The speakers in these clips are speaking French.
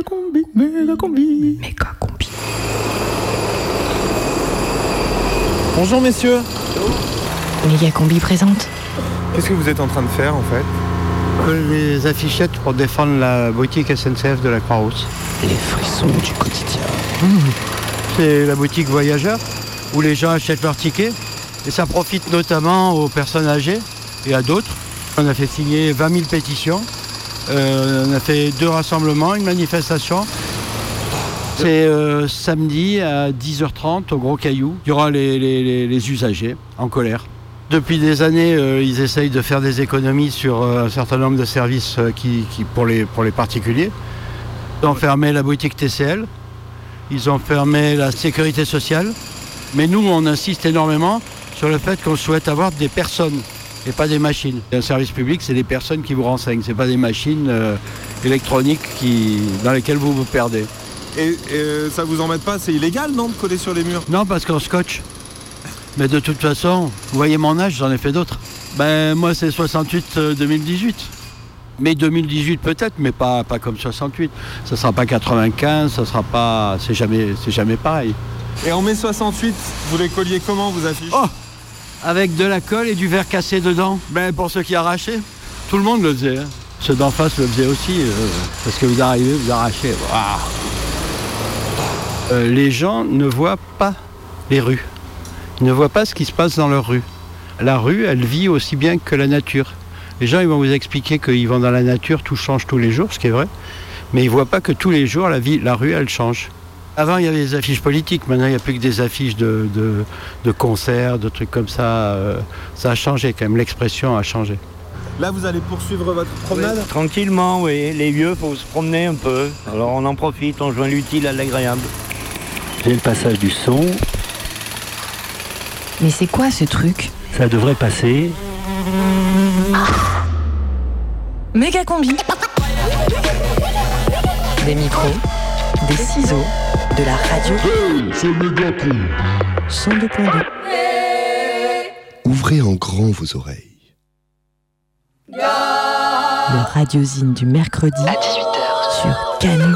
Méga combi, méga combi. Méga combi. Bonjour messieurs. Méga combi présente. Qu'est-ce que vous êtes en train de faire en fait? Les affichettes pour défendre la boutique SNCF de la Croix-Rousse. Les frissons du quotidien. C'est la boutique voyageur où les gens achètent leurs tickets et ça profite notamment aux personnes âgées et à d'autres. On a fait signer 20 000 pétitions. Euh, on a fait deux rassemblements, une manifestation. C'est euh, samedi à 10h30 au Gros Caillou. Il y aura les, usagers en colère. Depuis des années, euh, ils essayent de faire des économies sur un certain nombre de services qui, pour les particuliers. Ils ont fermé la boutique TCL, ils ont fermé la sécurité sociale. Mais nous, on insiste énormément sur le fait qu'on souhaite avoir des personnes et pas des machines. Un service public, c'est des personnes qui vous renseignent, c'est pas des machines euh, électroniques qui, dans lesquelles vous vous perdez. Et, et ça vous embête pas C'est illégal non de coller sur les murs? Non, parce qu'on scotche. Mais de toute façon, vous voyez mon âge, j'en ai fait d'autres. Ben moi c'est 68-2018. Mais 2018 peut-être, mais pas, pas comme 68. Ça sera pas 95, ça sera pas. C'est jamais, c'est jamais pareil. Et en mai 68, vous les colliez comment vous affiches? Oh Avec de la colle et du verre cassé dedans. Ben pour ceux qui arrachaient. Tout le monde le faisait. hein. Ceux d'en face le faisaient aussi. euh, parce que vous arrivez, vous arrachez. Waouh. Euh, les gens ne voient pas les rues. Ils ne voient pas ce qui se passe dans leur rue. La rue, elle vit aussi bien que la nature. Les gens, ils vont vous expliquer qu'ils vont dans la nature, tout change tous les jours, ce qui est vrai. Mais ils ne voient pas que tous les jours, la, vie, la rue, elle change. Avant, il y avait des affiches politiques. Maintenant, il n'y a plus que des affiches de, de- de concerts, de trucs comme ça. Euh, Ça a changé quand même. L'expression a changé. Là, vous allez poursuivre votre promenade Tranquillement, oui. Les vieux, faut se promener un peu. Alors on en profite, on joint l'utile à l'agréable. J'ai le passage du son, Mais c'est quoi ce truc? Ça devrait passer. Méga combi. Des micros, des ciseaux, de la radio. c'est méga. 102.2. Ouvrez en grand vos oreilles. Le radiosine du mercredi à 18h sur Canu.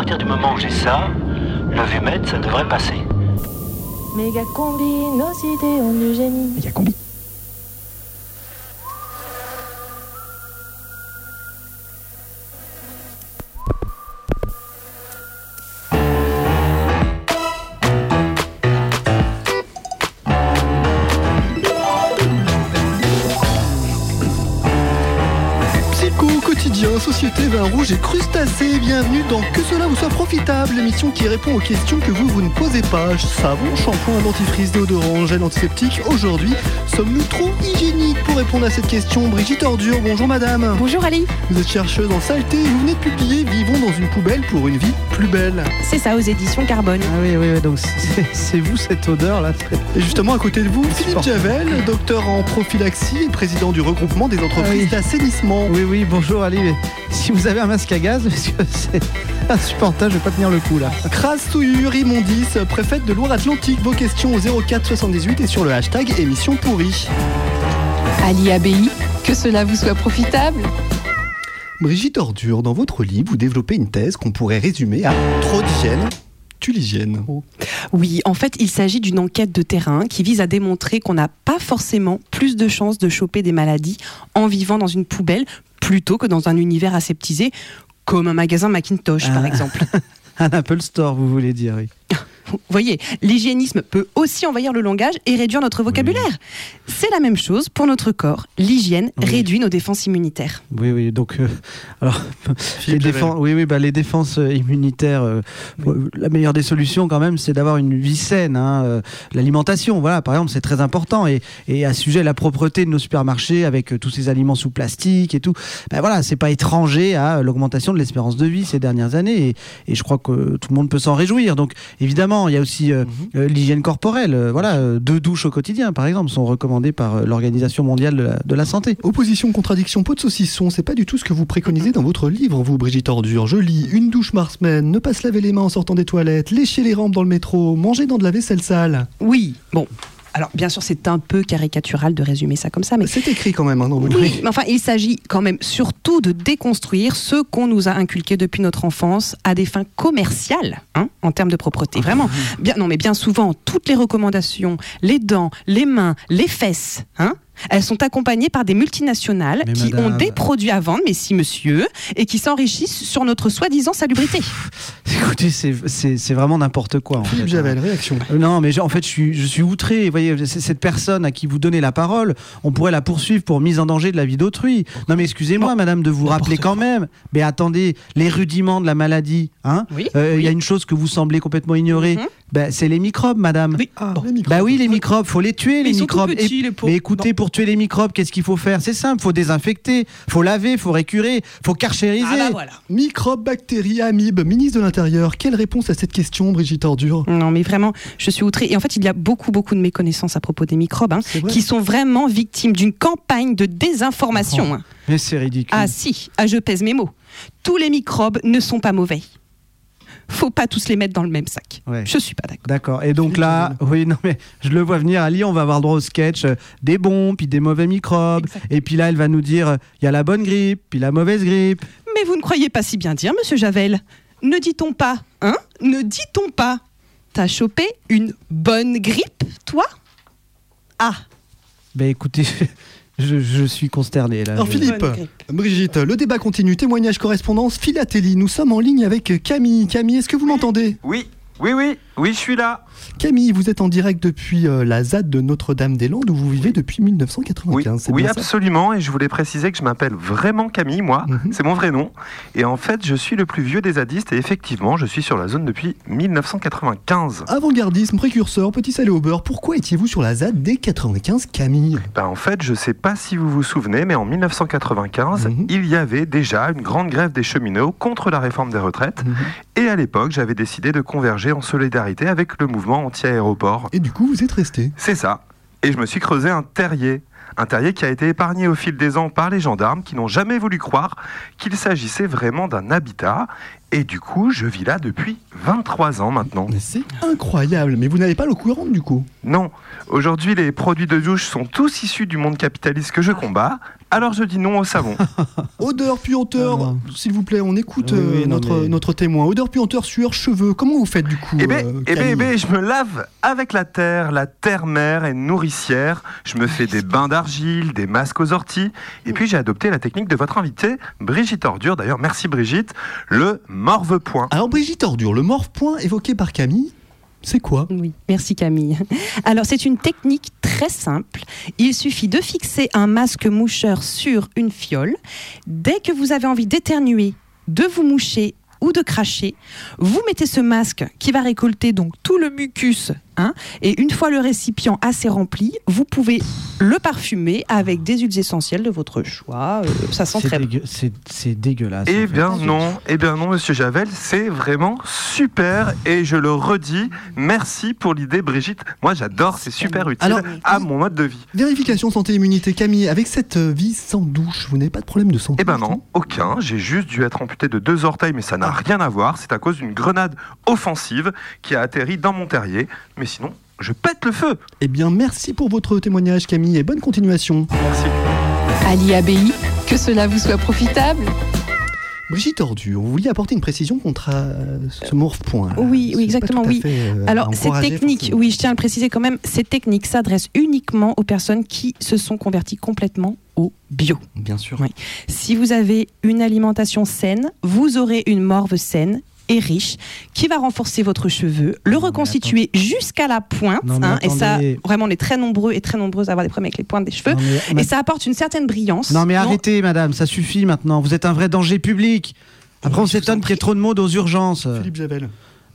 Partir du moment où j'ai ça, le vumètre, ça devrait passer. Méga combi, nos idées ont du génie. Méga combi. Vin rouge et crustacés, bienvenue dans Que cela vous soit profitable, l'émission qui répond aux questions que vous, vous ne posez pas. Savon, shampoing, dentifrice, déodorant, gel antiseptique. Aujourd'hui, sommes-nous trop hygiéniques Pour répondre à cette question, Brigitte Ordure, bonjour madame. Bonjour Ali, Vous êtes chercheuse en saleté et vous venez de publier Vivons dans une poubelle pour une vie plus belle. c'est ça aux éditions Carbone. Ah oui, oui, oui, donc c'est vous cette odeur là. Et justement, à côté de vous, Philippe. Javel, docteur en prophylaxie et président du regroupement des entreprises oui. d'assainissement. Oui, oui, bonjour Ali. Si vous avez un masque à gaz, parce que c'est insupportable, je vais pas tenir le coup là. Crasse souillure, immondice, préfète de Loire-Atlantique, vos questions au 04 78 et sur le hashtag émission pourrie. Ali ABI, que cela vous soit profitable. Brigitte Ordure, dans votre livre, vous développez une thèse qu'on pourrait résumer à trop d'hygiène, l'hygiène. Oui, en fait, il s'agit d'une enquête de terrain qui vise à démontrer qu'on n'a pas forcément plus de chances de choper des maladies en vivant dans une poubelle plutôt que dans un univers aseptisé, comme un magasin Macintosh par Ah. exemple. Un Apple Store, vous voulez dire, oui. Vous voyez, l'hygiénisme peut aussi envahir le langage et réduire notre vocabulaire. C'est la même chose pour notre corps. L'hygiène Oui. réduit nos défenses immunitaires. Oui, oui, donc, euh, alors, les oui, oui, bah, les défenses euh, immunitaires, euh, la meilleure des solutions quand même, c'est d'avoir une vie saine. hein, euh, L'alimentation, voilà, par exemple, c'est très important. Et, et à ce sujet, la propreté de nos supermarchés avec euh, tous ces aliments sous plastique et tout, ben voilà, c'est pas étranger à l'augmentation de l'espérance de vie ces dernières années. Et, et je crois que tout le monde peut s'en réjouir. Donc, évidemment, il y a aussi euh, euh, l'hygiène corporelle. Euh, voilà, euh, deux douches au quotidien, par exemple, sont recommandées par euh, l'Organisation mondiale de la, de la santé. Opposition, contradiction, pot de saucisson, c'est pas du tout ce que vous préconisez dans votre livre, vous, Brigitte Ordure. Je lis une douche par semaine, ne pas se laver les mains en sortant des toilettes, lécher les rampes dans le métro, manger dans de la vaisselle sale. Oui, bon. Alors, bien sûr, c'est un peu caricatural de résumer ça comme ça, mais C'est écrit quand même hein, dans Oui, mais enfin, il s'agit quand même surtout de déconstruire ce qu'on nous a inculqué depuis notre enfance à des fins commerciales, hein, en termes de propreté. Vraiment. Bien, non, mais bien souvent, toutes les recommandations, les dents, les mains, les fesses, hein, elles sont accompagnées par des multinationales Mais qui madame- ont des produits à vendre, mais si monsieur, et qui s'enrichissent sur notre soi-disant salubrité. Écoutez, c'est- c'est c'est vraiment n'importe quoi. En Philippe fait, Javel, hein. réaction. Euh, Non, mais je- en fait, je suis, je suis outré. Vous voyez, c'est- cette personne à qui vous donnez la parole, on pourrait la poursuivre pour mise en danger de la vie d'autrui. Non, mais excusez-moi, madame, de vous rappeler quand même. Mais attendez, les rudiments de la maladie, hein Oui. Euh, Il y a une chose que vous semblez complètement ignorer. Mhm. Ben, c'est les microbes, madame. Oui. Ah, Bon. les micros. Bah oui, les microbes, faut les tuer, les ils sont tout microbes. petits, Et- les pauvres. mais écoutez, pour tuer les microbes, qu'est-ce qu'il faut faire? C'est simple, faut désinfecter, faut laver, faut récurer, faut carchériser. Ah bah voilà. Microbes, bactéries, amibes, ministre de l'Intérieur, quelle réponse à cette question, Brigitte Ordure? Non, mais vraiment, je suis outrée. Et en fait, il y a beaucoup, beaucoup de méconnaissances à propos des microbes, hein, qui sont vraiment victimes d'une campagne de désinformation. hein. Mais c'est ridicule. Ah si, ah, je pèse mes mots. Tous les microbes ne sont pas mauvais. Faut pas tous les mettre dans le même sac. Ouais. Je suis pas d'accord. D'accord. Et donc là, oui, non mais je le vois venir. Ali, on va avoir droit au sketch euh, des bons, puis des mauvais microbes. Exactement. Et puis là, elle va nous dire, il y a la bonne grippe, puis la mauvaise grippe. Mais vous ne croyez pas si bien dire, monsieur Javel Ne dit-on pas, hein Ne dit-on pas T'as chopé une bonne grippe, toi? Ah Ben écoutez, je, je suis consterné là. Alors Je- Philippe. Brigitte, le débat continue, témoignage, correspondance, philatélie. Nous sommes en ligne avec Camille. Camille, est-ce que vous m'entendez? Oui, oui, oui, oui, je suis là. Camille, vous êtes en direct depuis euh, la ZAD de Notre-Dame-des-Landes où vous vivez depuis Oui, 1995. c'est oui ça absolument. Et je voulais préciser que je m'appelle vraiment Camille, moi. Mhm. C'est mon vrai nom. Et en fait, je suis le plus vieux des zadistes. Et effectivement, je suis sur la zone depuis 1995. Avant-gardisme, précurseur, petit salé au beurre, pourquoi étiez-vous sur la ZAD dès 95, Camille? Ben, en fait, je sais pas si vous vous souvenez, mais en 1995, Mhm. il y avait déjà une grande grève des cheminots contre la réforme des retraites. Mhm. Et à l'époque, j'avais décidé de converger en solidarité avec le mouvement anti-aéroport. Et du coup, vous êtes resté. C'est ça. Et je me suis creusé un terrier. Un terrier qui a été épargné au fil des ans par les gendarmes qui n'ont jamais voulu croire qu'il s'agissait vraiment d'un habitat. Et du coup, je vis là depuis 23 ans maintenant. Mais c'est incroyable, mais vous n'avez pas le courant du coup? Non, aujourd'hui les produits de douche sont tous issus du monde capitaliste que je combats, alors je dis non au savon. Odeur, puanteur, Ah, non. s'il vous plaît, on écoute Oui, euh, oui, notre, mais- notre témoin. Odeur, puanteur, sueur, cheveux, comment vous faites du coup Eh ben, euh, eh ben, eh ben, je me lave avec la terre. La terre-mère est nourricière. Je me fais des bains d'argile, des masques aux orties. Et puis j'ai adopté la technique de votre invitée, Brigitte Ordure. D'ailleurs, merci Brigitte. Le morve-point. Alors Brigitte Ordure, le morph-point évoqué par Camille, c'est quoi? Oui, merci Camille. Alors c'est une technique très simple. Il suffit de fixer un masque moucheur sur une fiole. Dès que vous avez envie d'éternuer, de vous moucher ou de cracher, vous mettez ce masque qui va récolter donc tout le mucus. Hein, et une fois le récipient assez rempli, vous pouvez le parfumer avec des huiles essentielles de votre choix. Euh, ça sent très bon. dégueu- c'est- c'est dégueulasse. Eh fait. bien non, eh bien non, Monsieur Javel, c'est vraiment super et je le redis, merci pour l'idée, Brigitte. Moi, j'adore, c'est super utile Alors, à mon mode de vie. Vérification santé immunité. Camille, avec cette euh, vie sans douche, vous n'avez pas de problème de santé Eh ben non, aucun. J'ai juste dû être amputé de deux orteils, mais ça n'a rien à voir. C'est à cause d'une grenade offensive qui a atterri dans mon terrier. Mais sinon, je pète le feu. Eh bien, merci pour votre témoignage, Camille, et bonne continuation. Merci. Ali Abbaye, que cela vous soit profitable. Brigitte Ordure, vous vouliez apporter une précision contre euh, ce morph-point. là. Oui, oui, C'est exactement, oui. fait, euh, Alors, encourager, technique, forcément. oui, je tiens à le préciser quand même, cette technique s'adresse uniquement aux personnes qui se sont converties complètement au bio. Bien sûr. Oui. Si vous avez une alimentation saine, vous aurez une morve saine et riche qui va renforcer votre cheveu, le reconstituer jusqu'à la pointe. Non, mais hein, et ça, vraiment, on est très nombreux et très nombreuses à avoir des problèmes avec les pointes des cheveux. Non, mais- Et ça apporte une certaine brillance. Non mais arrêtez madame, ça suffit maintenant. Vous êtes un vrai danger public. Après on s'étonne qu'il y ait trop de monde aux urgences. Philippe Javel.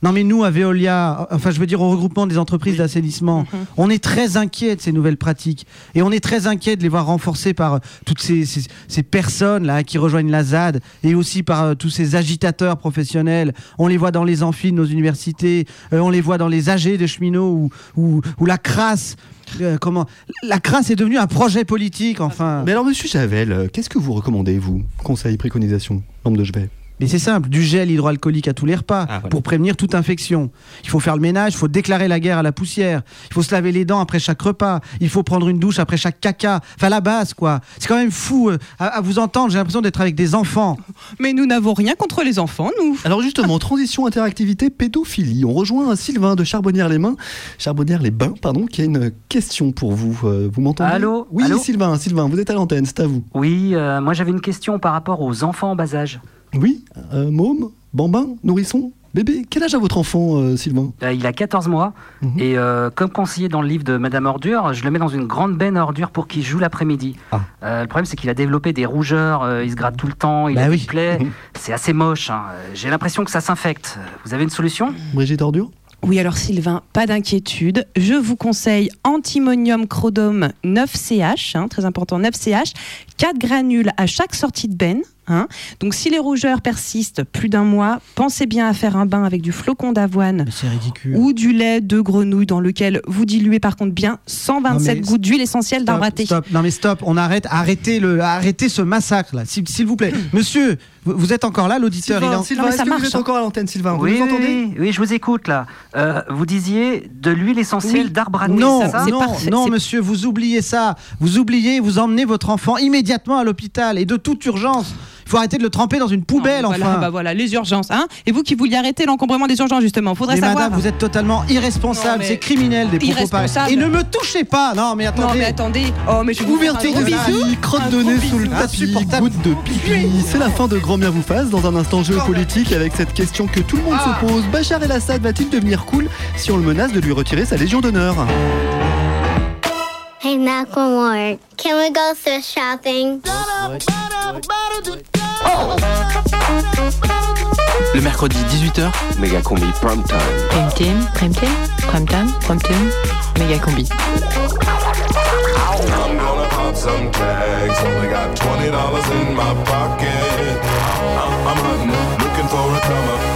Non, mais nous, à Veolia, enfin, je veux dire au regroupement des entreprises d'assainissement, Mhm. on est très inquiet de ces nouvelles pratiques. Et on est très inquiet de les voir renforcées par euh, toutes ces, ces- ces personnes-là qui rejoignent la ZAD et aussi par euh, tous ces agitateurs professionnels. On les voit dans les amphis de nos universités, euh, on les voit dans les AG des cheminots ou, ou, ou la crasse. euh, comment La crasse est devenue un projet politique, enfin. Mais alors, monsieur Javel, qu'est-ce que vous recommandez, vous Conseil, préconisation, lampe de chevet? Mais c'est simple, du gel hydroalcoolique à tous les repas Ah, voilà. pour prévenir toute infection. Il faut faire le ménage, il faut déclarer la guerre à la poussière, il faut se laver les dents après chaque repas, il faut prendre une douche après chaque caca. Enfin la base quoi. C'est quand même fou euh, à, à vous entendre, j'ai l'impression d'être avec des enfants. Mais nous n'avons rien contre les enfants, nous. Alors justement, transition, interactivité, pédophilie. On rejoint Sylvain de Charbonnières-les-Mains, Charbonnières-les-Bains, pardon, qui a une question pour vous. Euh, vous m'entendez Allô Oui, Allô Sylvain, Sylvain, vous êtes à l'antenne, c'est à vous. Oui, euh, moi j'avais une question par rapport aux enfants en bas âge. Oui, euh, môme, bambin, nourrisson, bébé. Quel âge a votre enfant, euh, Sylvain Euh, il a 14 mois Mhm. et euh, comme conseillé dans le livre de Madame Ordure, je le mets dans une grande benne à ordures pour qu'il joue l'après-midi. Ah. Euh, le problème c'est qu'il a développé des rougeurs, euh, il se gratte tout le temps, il Bah a oui. des plaies. C'est assez moche. hein. J'ai l'impression que ça s'infecte. Vous avez une solution? Brigitte Ordure? Oui, alors Sylvain, pas d'inquiétude. Je vous conseille antimonium crodome 9CH, hein, très important, 9CH, 4 granules à chaque sortie de benne. Hein. Donc si les rougeurs persistent plus d'un mois, pensez bien à faire un bain avec du flocon d'avoine ou du lait de grenouille dans lequel vous diluez par contre bien 127 Non, mais gouttes d'huile essentielle d'arbre à thé. stop. Non mais stop, on arrête, arrêtez le, arrêtez ce massacre là, s'il s'il vous plaît. Monsieur, vous, vous êtes encore là, l'auditeur, il est Sylvain, en- Sylvain, Non, ça que vous marche, êtes hein. encore à l'antenne, Sylvain Vous oui, oui, entendez oui, oui, je vous écoute là. Euh, vous disiez de l'huile essentielle Oui. d'arbre à thé, Non, c'est ça c'est non, parfait, non, c'est- monsieur, vous oubliez ça. Vous oubliez, vous emmenez votre enfant immédiatement à l'hôpital et de toute urgence. Il faut arrêter de le tremper dans une poubelle, Non, enfin. voilà, bah voilà, les urgences. Hein et vous qui vouliez arrêter l'encombrement des urgences, justement, faudrait mais savoir. madame, vous êtes totalement irresponsable, Non, c'est criminel des propos pareils. Et ne me touchez pas, non mais Non, attendez. mais attendez. Oh, mais je vais vous Ouverture de gros bisou. bisou, crotte de nez sous le tapis, goutte de pipi. C'est la fin de Grand Bien vous fasse dans un instant géopolitique avec cette question que tout le monde Ah. se pose. Bachar el-Assad va-t-il devenir cool si on le menace de lui retirer sa Légion d'honneur Hey, Macklemore, can we go thrift shopping? Le mercredi 18h, méga combi prime time. Prime time, prime time, prime time, prime time, méga combi. I'm gonna pop some tags. Only got twenty dollars in my pocket. I'm, I'm hunting, looking for a come up.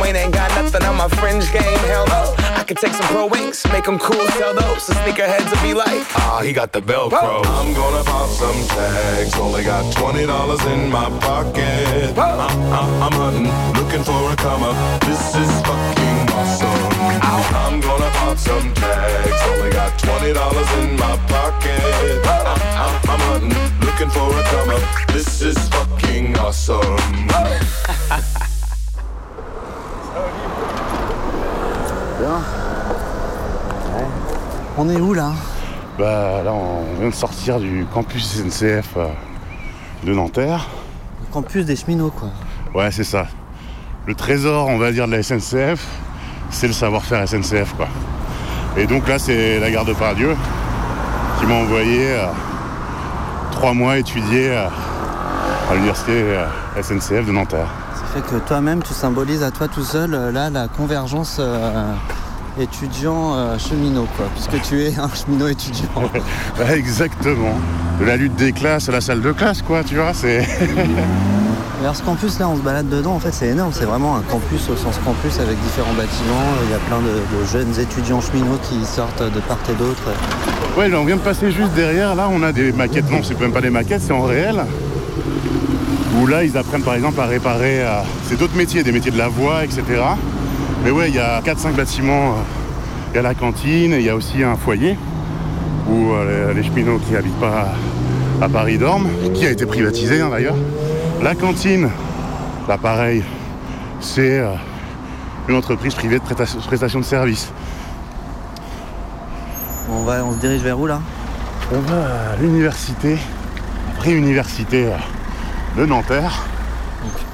Wayne ain't got nothing on my fringe game. Hell no. I could take some pro wings, make them cool, sell those. The sneakerheads will be like, ah, he got the Velcro. I'm gonna pop some tags. Only got twenty dollars in my pocket. I'm, I'm, uh, uh, I'm hunting, looking for a come up. This is fucking awesome. I'm gonna pop some tags. Only got twenty dollars in my pocket. I'm, I'm, uh, I'm hunting, looking for a come up. This is fucking awesome. On est où là Bah là on vient de sortir du campus SNCF euh, de Nanterre. Le campus des cheminots quoi. Ouais c'est ça. Le trésor on va dire de la SNCF, c'est le savoir-faire SNCF quoi. Et donc là c'est la gare de Pardieu qui m'a envoyé euh, trois mois étudier euh, à l'université SNCF de Nanterre. Fait que toi-même tu symbolises à toi tout seul euh, là la convergence euh, étudiant euh, cheminot quoi. Puisque tu es un cheminot étudiant. Exactement. De la lutte des classes à la salle de classe quoi, tu vois, c'est. Alors ce campus là on se balade dedans en fait c'est énorme, c'est vraiment un campus au sens campus avec différents bâtiments, il y a plein de, de jeunes étudiants cheminots qui sortent de part et d'autre. Ouais, on vient de passer juste derrière. Là, on a des maquettes. Non, c'est même pas des maquettes, c'est en réel. Où là, ils apprennent par exemple à réparer. euh, C'est d'autres métiers, des métiers de la voie, etc. Mais ouais, il y a 4-5 bâtiments. Il y a la cantine, il y a aussi un foyer où euh, les cheminots qui habitent pas à Paris dorment, qui a été privatisé hein, d'ailleurs. La cantine, là pareil, c'est euh, une entreprise privée de prestation, de services. On, va, on se dirige vers où là? On va à l'université, pré-université euh, de Nanterre.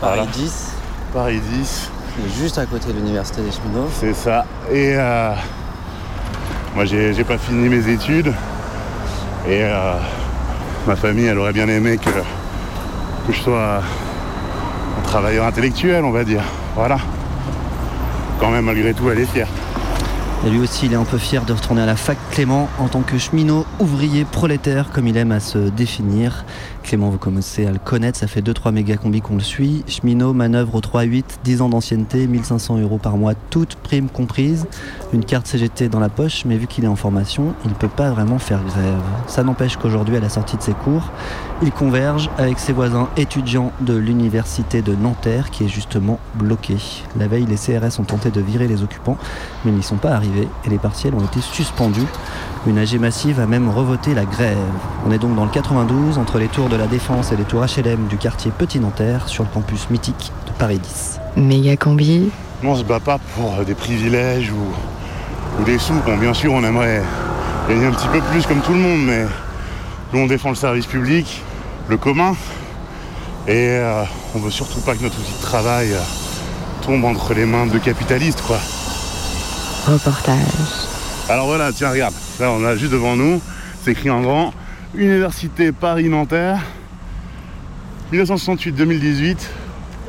Paris Voilà. 10. Paris 10. C'est juste à côté de l'université des cheminots. C'est ça. Et euh, moi, j'ai j'ai pas fini mes études. Et euh, ma famille, elle aurait bien aimé que, que je sois un travailleur intellectuel, on va dire. Voilà. Quand même, malgré tout, elle est fière. Et lui aussi, il est un peu fier de retourner à la fac Clément en tant que cheminot, ouvrier, prolétaire, comme il aime à se définir. Clément, vous commencez à le connaître, ça fait 2-3 méga combis qu'on le suit. Cheminot, manœuvre au 3-8, 10 ans d'ancienneté, 1500 euros par mois, toutes primes comprises. Une carte CGT dans la poche, mais vu qu'il est en formation, il ne peut pas vraiment faire grève. Ça n'empêche qu'aujourd'hui, à la sortie de ses cours, il converge avec ses voisins étudiants de l'université de Nanterre, qui est justement bloqué. La veille, les CRS ont tenté de virer les occupants, mais ils n'y sont pas arrivés et les partiels ont été suspendus. Une AG massive a même revoté la grève. On est donc dans le 92, entre les tours de la Défense et les tours HLM du quartier Petit Nanterre, sur le campus mythique de Paris 10. Méga combi. Nous, on se bat pas pour euh, des privilèges ou, ou des sous. Bon, bien sûr, on aimerait gagner un petit peu plus comme tout le monde, mais nous, on défend le service public, le commun, et euh, on veut surtout pas que notre outil de travail euh, tombe entre les mains de capitalistes, quoi. Reportage. Alors voilà, tiens, regarde, là, on a juste devant nous, c'est écrit en grand, Université Paris-Nanterre, 1968-2018,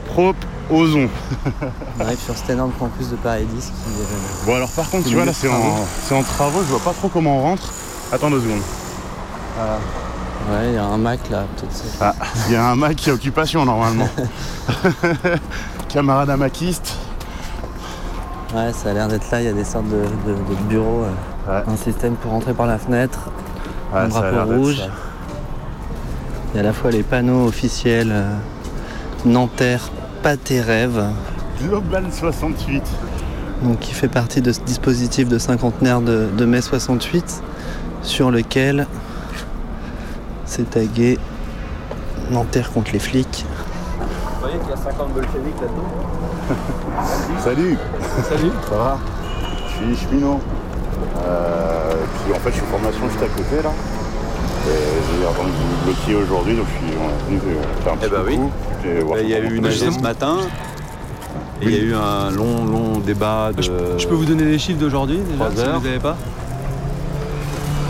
prop ozon. On arrive sur cet énorme campus de Paris 10 qui est... Bon alors par contre tu vois là c'est en, c'est en travaux, je vois pas trop comment on rentre. Attends deux secondes. Ouais, il y a un Mac là, peut-être. c'est- Ah, il y a un Mac qui est occupation normalement. Camarade amaquiste. Ouais, ça a l'air d'être là, il y a des sortes de, de- de bureaux. euh, Un système pour rentrer par la fenêtre, Ouais, un drapeau rouge. Il y a à la fois les panneaux officiels euh, Nanterre, pas tes rêves. Global 68. Donc qui fait partie de ce dispositif de cinquantenaire de, de mai 68 sur lequel c'est tagué Nanterre contre les flics. Vous voyez qu'il y a 50 bolcheviks là-dedans? Salut Salut Ça va? Je suis cheminot. Euh, puis en fait je suis en formation juste à côté là. Et j'ai entendu vous aujourd'hui donc je suis venu euh, faire un petit Eh ben oui. Il y a eu une AG ce matin. Et il y a eu un long, long débat de. Je peux vous donner les chiffres d'aujourd'hui déjà, Trois si vous les avez pas?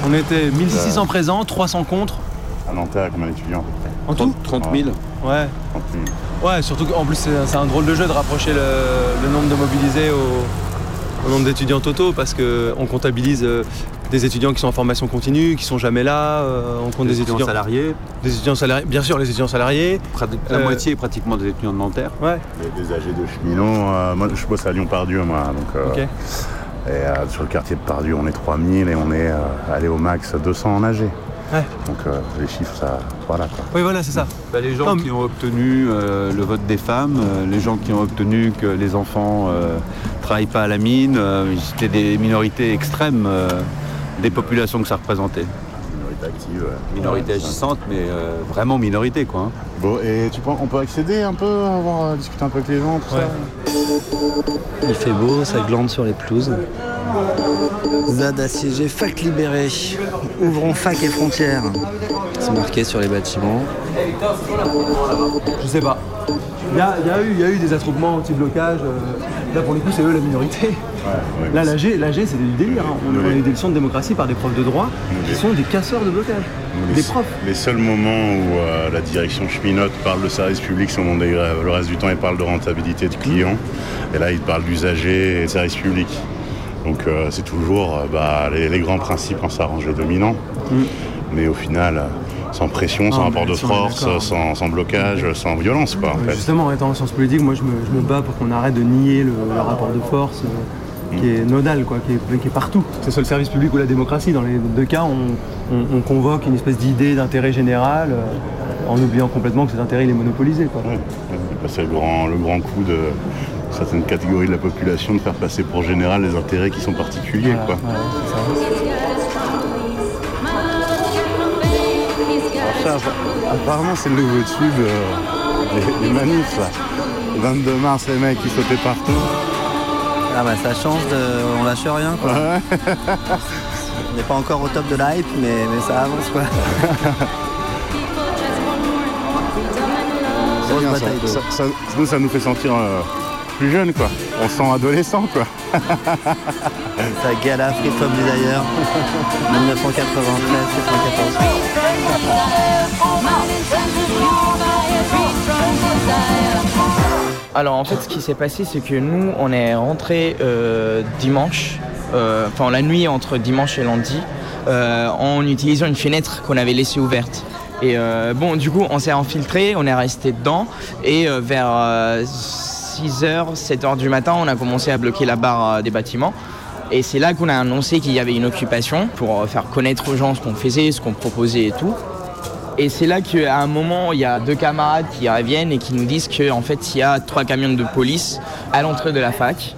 On était 1600 présents, 300 contre. À Nanterre combien d'étudiants En tout 30 000 Ouais. Ouais, surtout qu'en plus c'est un drôle de jeu de rapprocher le, le nombre de mobilisés au, au nombre d'étudiants totaux parce qu'on comptabilise euh, des étudiants qui sont en formation continue, qui sont jamais là, euh, on compte Des des, étudiants salariés. Des étudiants salariés, bien sûr les étudiants salariés. La Euh, moitié est pratiquement des étudiants de Nanterre. Ouais. Des, des AG de cheminots. euh, moi, je bosse à Lyon-Pardieu, moi. Donc, euh, Ok. Et euh, sur le quartier de Pardieu, on est 3000 et on est euh, allé au max 200 en AG. Ouais. Donc euh, les chiffres, ça. Voilà quoi. Oui, voilà, c'est ça. Bah, les gens qui ont obtenu euh, le vote des femmes, euh, les gens qui ont obtenu que les enfants euh, travaillent pas à la mine, euh, c'était des minorités extrêmes euh, des populations que ça représentait. Minorité active. ouais. Minorité Ouais, agissante, mais euh, vraiment minorité quoi. hein. Bon, et tu penses, on peut accéder un peu, avoir discuter un peu avec les gens, tout ça Il fait beau, ça glande sur les pelouses. ZAD assiégé, fac libérée. Ouvrons fac et frontières. C'est marqué sur les bâtiments. Je sais pas. Il y a, il y a eu, il y a eu des attroupements anti-blocage. euh, là, pour le coup, c'est eux la minorité. là, l'AG, l'AG, c'est du délire. hein. On, on a eu des leçons de démocratie par des profs de droit qui sont des casseurs de blocage. Les- Des profs. Les seuls moments où euh, la direction cheminote parle de service public, c'est au moment des grèves. Le reste du temps, ils parlent de rentabilité de clients. Et là, ils parlent d'usagers et de service public. Donc, euh, c'est toujours euh, bah, les, les grands principes quand ça arrange les dominants. Mais au final, sans pression, sans Non, rapport de force, sans, sans blocage, sans violence, quoi, en Ouais, fait. Justement, en étant en sciences politiques, moi je me, je me bats pour qu'on arrête de nier le, le rapport de force. Euh, qui est nodal, quoi, qui est, qui est partout. Que ce soit le service public ou la démocratie, dans les deux cas, on, on- on convoque une espèce d'idée d'intérêt général euh, en oubliant complètement que cet intérêt il est monopolisé. Quoi. Bah, C'est le grand, le grand coup de certaines catégories de la population de faire passer pour général les intérêts qui sont particuliers. quoi. Ça, apparemment, c'est le nouveau tube euh, des, des manifs, là. Le 22 mars, les mecs, ils sautaient partout. Ah bah ça change de... On lâche rien quoi. On n'est pas encore au top de la hype mais, mais ça avance quoi. C'est Grosse bien, bataille ça, de- ça- ça- nous, ça nous fait sentir euh, plus jeunes, quoi. On se sent adolescent, quoi. Ça gala Free From Desire 1993-94. Alors en fait ce qui s'est passé c'est que nous on est rentré euh, dimanche, euh, enfin la nuit entre dimanche et lundi, euh, en utilisant une fenêtre qu'on avait laissée ouverte. Et bon du coup on s'est infiltré, on est resté dedans et vers 6h, 7h du matin on a commencé à bloquer la barre des bâtiments. Et c'est là qu'on a annoncé qu'il y avait une occupation pour faire connaître aux gens ce qu'on faisait, ce qu'on proposait et tout. Et c'est là qu'à un moment, il y a deux camarades qui reviennent et qui nous disent qu'en fait, il y a trois camions de police à l'entrée de la fac.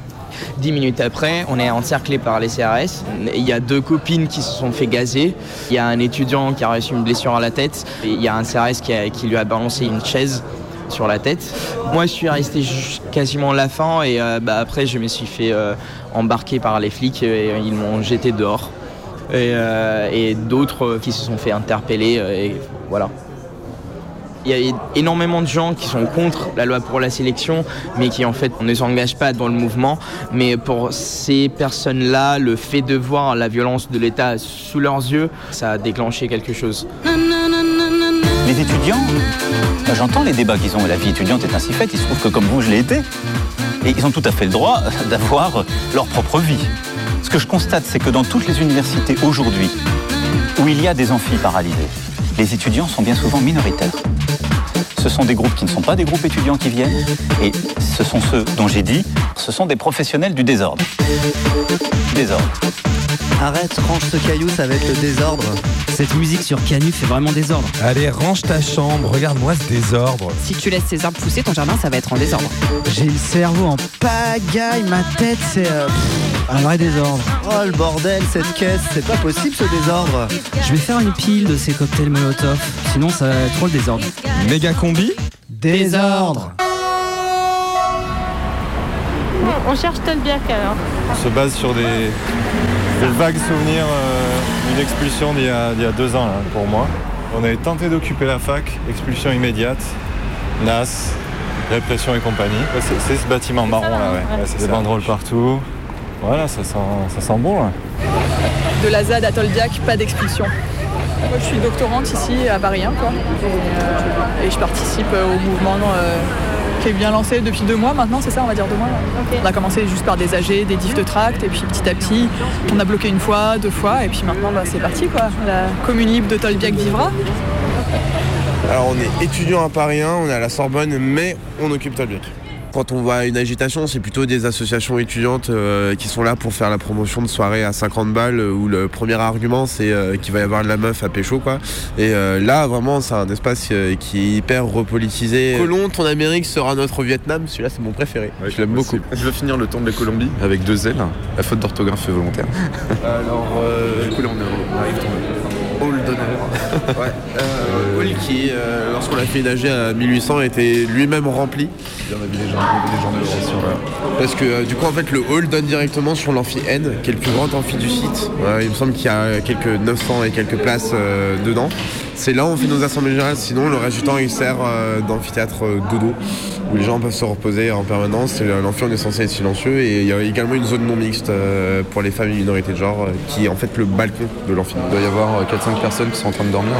Dix minutes après, on est encerclé par les CRS. Il y a deux copines qui se sont fait gazer. Il y a un étudiant qui a reçu une blessure à la tête. Il y a un CRS qui, lui a balancé une chaise sur la tête. Moi, je suis resté quasiment la fin et euh, bah, après, je me suis fait euh, embarquer par les flics et ils m'ont jeté dehors. Et, euh, d'autres euh, qui se sont fait interpeller. euh, voilà. Il y a énormément de gens qui sont contre la loi pour la sélection, mais qui en fait ne s'engagent pas dans le mouvement. Mais pour ces personnes-là, le fait de voir la violence de l'État sous leurs yeux, ça a déclenché quelque chose. Les étudiants, moi, j'entends les débats qu'ils ont, la vie étudiante est ainsi faite, il se trouve que comme vous, je l'ai été. Et ils ont tout à fait le droit d'avoir leur propre vie. Ce que je constate, c'est que dans toutes les universités aujourd'hui, où il y a des amphis paralysés, les étudiants sont bien souvent minoritaires. Ce sont des groupes qui ne sont pas des groupes étudiants qui viennent, et ce sont ceux dont j'ai dit, ce sont des professionnels du désordre. Désordre. Arrête, range ce caillou, ça va être le désordre. Cette musique sur Canu fait vraiment désordre. Allez, range ta chambre, regarde-moi ce désordre. Si tu laisses ces arbres pousser, ton jardin, ça va être en désordre. J'ai le cerveau en pagaille, ma tête c'est euh, un vrai désordre. Oh le bordel, cette caisse, c'est pas possible ce désordre. Je vais faire une pile de ces cocktails Molotov, sinon ça va être trop le désordre. Méga combi Désordre. On cherche Tolbiac alors. On se base sur des, des vagues souvenirs euh, d'une expulsion d'il y, a- d'il y a deux ans là, pour moi. On avait tenté d'occuper la fac, expulsion immédiate, NAS, répression et compagnie. C'est, c'est ce bâtiment marron là, ouais. Ouais, c'est des banderoles partout. Voilà, ça sent, ça sent bon là. De la ZAD à Tolbiac, pas d'expulsion. Moi, je suis doctorante ici à Paris 1, quoi. Et, euh, et je participe euh, au mouvement euh, qui est bien lancé depuis deux mois maintenant, c'est ça, on va dire deux mois. On a commencé juste par des AG, des diffs de tract, et puis petit à petit, on a bloqué une fois, deux fois, et puis maintenant, bah, c'est parti, quoi. La commune libre de Tolbiac vivra. Alors on est étudiant à Paris 1, on est à la Sorbonne, mais on occupe Tolbiac. Quand on voit une agitation, c'est plutôt des associations étudiantes euh, qui sont là pour faire la promotion de soirées à 50 balles euh, où le premier argument c'est euh, qu'il va y avoir de la meuf à pécho quoi. Et euh, là vraiment c'est un espace euh, qui est hyper repolitisé. Colomb, ton Amérique sera notre Vietnam, celui-là c'est mon préféré. Je l'aime beaucoup. Je veux finir le temps de la Colombie avec deux L. La faute d'orthographe est volontaire. Alors euh, Du coup, là, on arrive Hall d'honneur. ouais. Euh, qui, euh, lorsqu'on a fait AG à 1800, était lui-même rempli. Des gens, des gens de sur là. Parce que euh, du coup, en fait, le hall donne directement sur l'amphi N, qui est le plus grand amphi du site. Euh, il me semble qu'il y a quelques 900 et quelques places euh, dedans. C'est là où on fait nos assemblées générales. Sinon, le reste du temps, il sert euh, d'amphithéâtre euh, dodo, où les gens peuvent se reposer en permanence. Euh, L'amphi, on est censé être silencieux. Et il y a également une zone non mixte euh, pour les femmes et minorités de genre, euh, qui est en fait le balcon de l'amphi. Il doit y avoir euh, 4-5 personnes qui sont en train de dormir,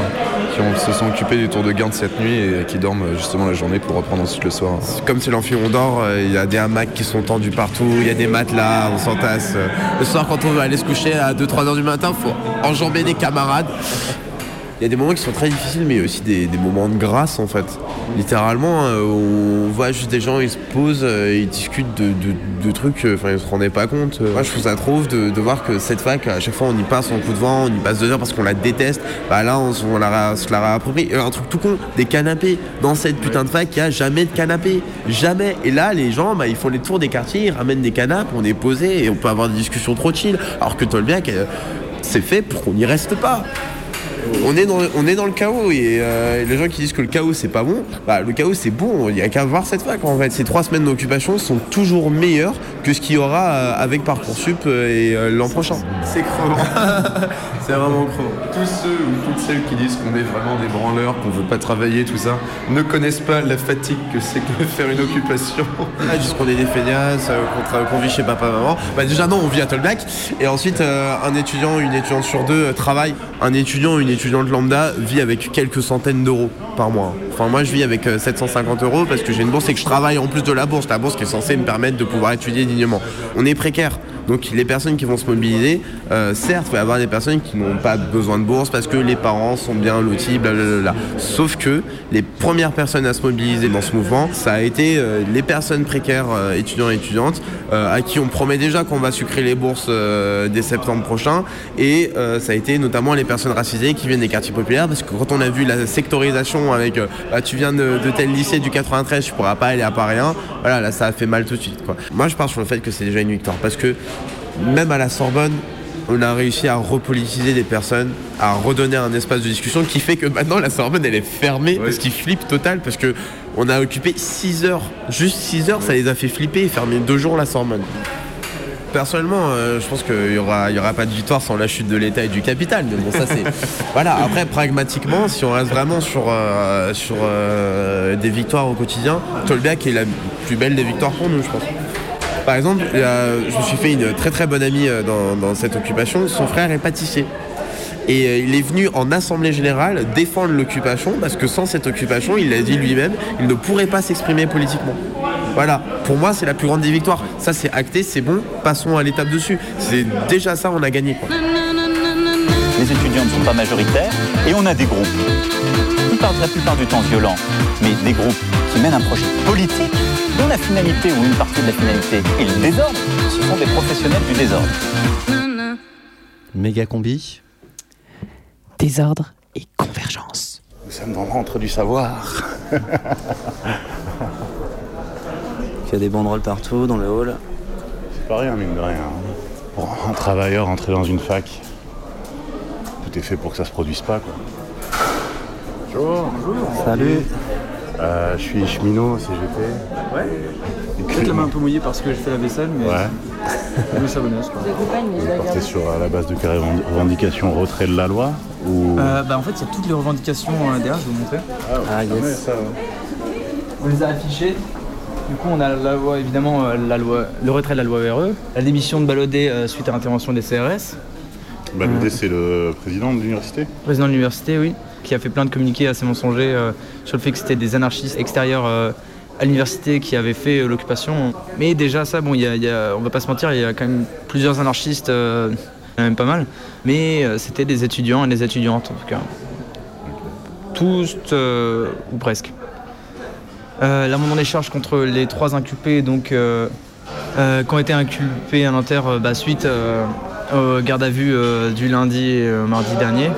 qui ont- se sont du tour de garde cette nuit et qui dorment euh, justement la journée pour reprendre ensuite le soir. Comme c'est l'amphi on dort, euh, il y a des hamacs qui sont tendus partout, il y a des matelas, on s'entasse. euh. Le soir, quand on veut aller se coucher à 2-3 heures du matin, faut enjamber des camarades. Il y a des moments qui sont très difficiles, mais il y a aussi des, moments de grâce en fait. Littéralement, euh, on voit juste des gens, ils se posent, euh, ils discutent de, trucs, euh, enfin ils se rendaient pas compte. Moi je trouve ça trop ouf de, voir que cette fac, à chaque fois on y passe en coup de vent, on y passe deux heures parce qu'on la déteste. Bah là on, se- la, réapproprie. Un truc tout con, des canapés. Dans cette putain de fac, il y a jamais de canapés. Jamais. Et là les gens, bah, ils font les tours des quartiers, ils ramènent des canapes, on est posé et on peut avoir des discussions trop chill. Alors que Tolbiac, c'est fait pour qu'on n'y reste pas. On est, dans, le chaos et euh, les gens qui disent que le chaos c'est pas bon, bah le chaos c'est bon, il n'y a qu'à voir cette fac en fait. Ces trois semaines d'occupation sont toujours meilleures que ce qu'il y aura euh, avec Parcoursup euh, et l'an prochain. C'est crevant. c'est vraiment crevant. Tous ceux ou toutes celles qui disent qu'on est vraiment des branleurs, qu'on veut pas travailler, tout ça, ne connaissent pas la fatigue que c'est de faire une occupation. Ils disent qu'on est des feignasses, euh, qu'on vit chez papa maman. Bah déjà non, on vit à Tolbiac. Et ensuite, euh, un étudiant, une étudiante sur deux euh, travaille. Un étudiant une étudiante lambda vit avec quelques centaines d'euros par mois. Enfin moi je vis avec euh, 750 euros parce que j'ai une bourse et que je travaille en plus de la bourse. La bourse qui est censée me permettre de pouvoir étudier dignement. On est précaire. Donc les personnes qui vont se mobiliser, euh, certes, il va y avoir des personnes qui n'ont pas besoin de bourse parce que les parents sont bien lotis, blablabla. Sauf que les premières personnes à se mobiliser dans ce mouvement, ça a été euh, les personnes précaires, euh, étudiants et étudiantes, euh, à qui on promet déjà qu'on va sucrer les bourses euh, dès septembre prochain. Et euh, ça a été notamment les personnes racisées qui viennent des quartiers populaires parce que quand on a vu la sectorisation avec bah, tu viens de, de tel lycée du 93, tu pourras pas aller à Paris 1, voilà, là ça a fait mal tout de suite. Quoi. Moi je pars sur le fait que c'est déjà une victoire parce que même à la Sorbonne, on a réussi à repolitiser des personnes, à redonner un espace de discussion qui fait que maintenant la Sorbonne elle est fermée parce qu'ils flippent total parce que on a occupé 6 heures, juste 6 heures, ça les a fait flipper et fermer deux jours la Sorbonne. Personnellement, euh, je pense qu'il y aura, y aura pas de victoire sans la chute de l'État et du capital. Mais bon, ça c'est. voilà. Après, pragmatiquement, si on reste vraiment sur euh, sur euh, des victoires au quotidien, Tolbiac est la plus belle des victoires pour nous, je pense. Par exemple, je me suis fait une très très bonne amie euh, dans, cette occupation. Son frère est pâtissier. Et euh, il est venu en assemblée générale défendre l'occupation parce que sans cette occupation, il l'a dit lui-même, il ne pourrait pas s'exprimer politiquement. Voilà, pour moi c'est la plus grande des victoires. Ça c'est acté, c'est bon, passons à l'étape dessus. C'est déjà ça, on a gagné. Les étudiants ne sont pas majoritaires et on a des groupes, qui partent la plupart du temps violents, mais des groupes qui mènent un projet politique dont la finalité ou une partie de la finalité est le désordre. Ce sont des professionnels du désordre. Méga combi. Désordre et convergence. Nous sommes dans l'antre du savoir. Il y a des banderoles partout dans le hall. C'est pas rien, mine de rien. Pour un travailleur entrer dans une fac, tout est fait pour que ça se produise pas, quoi. Bonjour. Salut. Euh, je suis cheminot au CGT. Ouais. Et Peut-être la main un peu mouillée parce que j'ai fait la vaisselle, mais. Ouais. Mais ça bonus, quoi. Vous partez sur euh, la base de reven- revendication retrait de la loi ou... Euh, bah en fait, il y a toutes les revendications euh, derrière, je vais vous montrer. Ah, yes. Ouais, ça, ouais. On les a affichées. Du coup, on a la loi, évidemment, la loi, le retrait de la loi VRE, la démission de Ballaudet euh, suite à l'intervention des CRS, Baloudé, c'est le président de l'université président de l'université, oui, qui a fait plein de communiqués assez mensongers euh, sur le fait que c'était des anarchistes extérieurs euh, à l'université qui avaient fait euh, l'occupation. Mais déjà, ça, bon, il y a, il y a- on va pas se mentir, il y a quand même plusieurs anarchistes, il y en a même pas mal, mais c'était des étudiants et des étudiantes, en tout cas. Tous, ou presque. L'amendement des charges contre les trois inculpés, donc, qui ont été inculpés à euh, bah, suite gardes à vue euh, du lundi et euh, mardi dernier.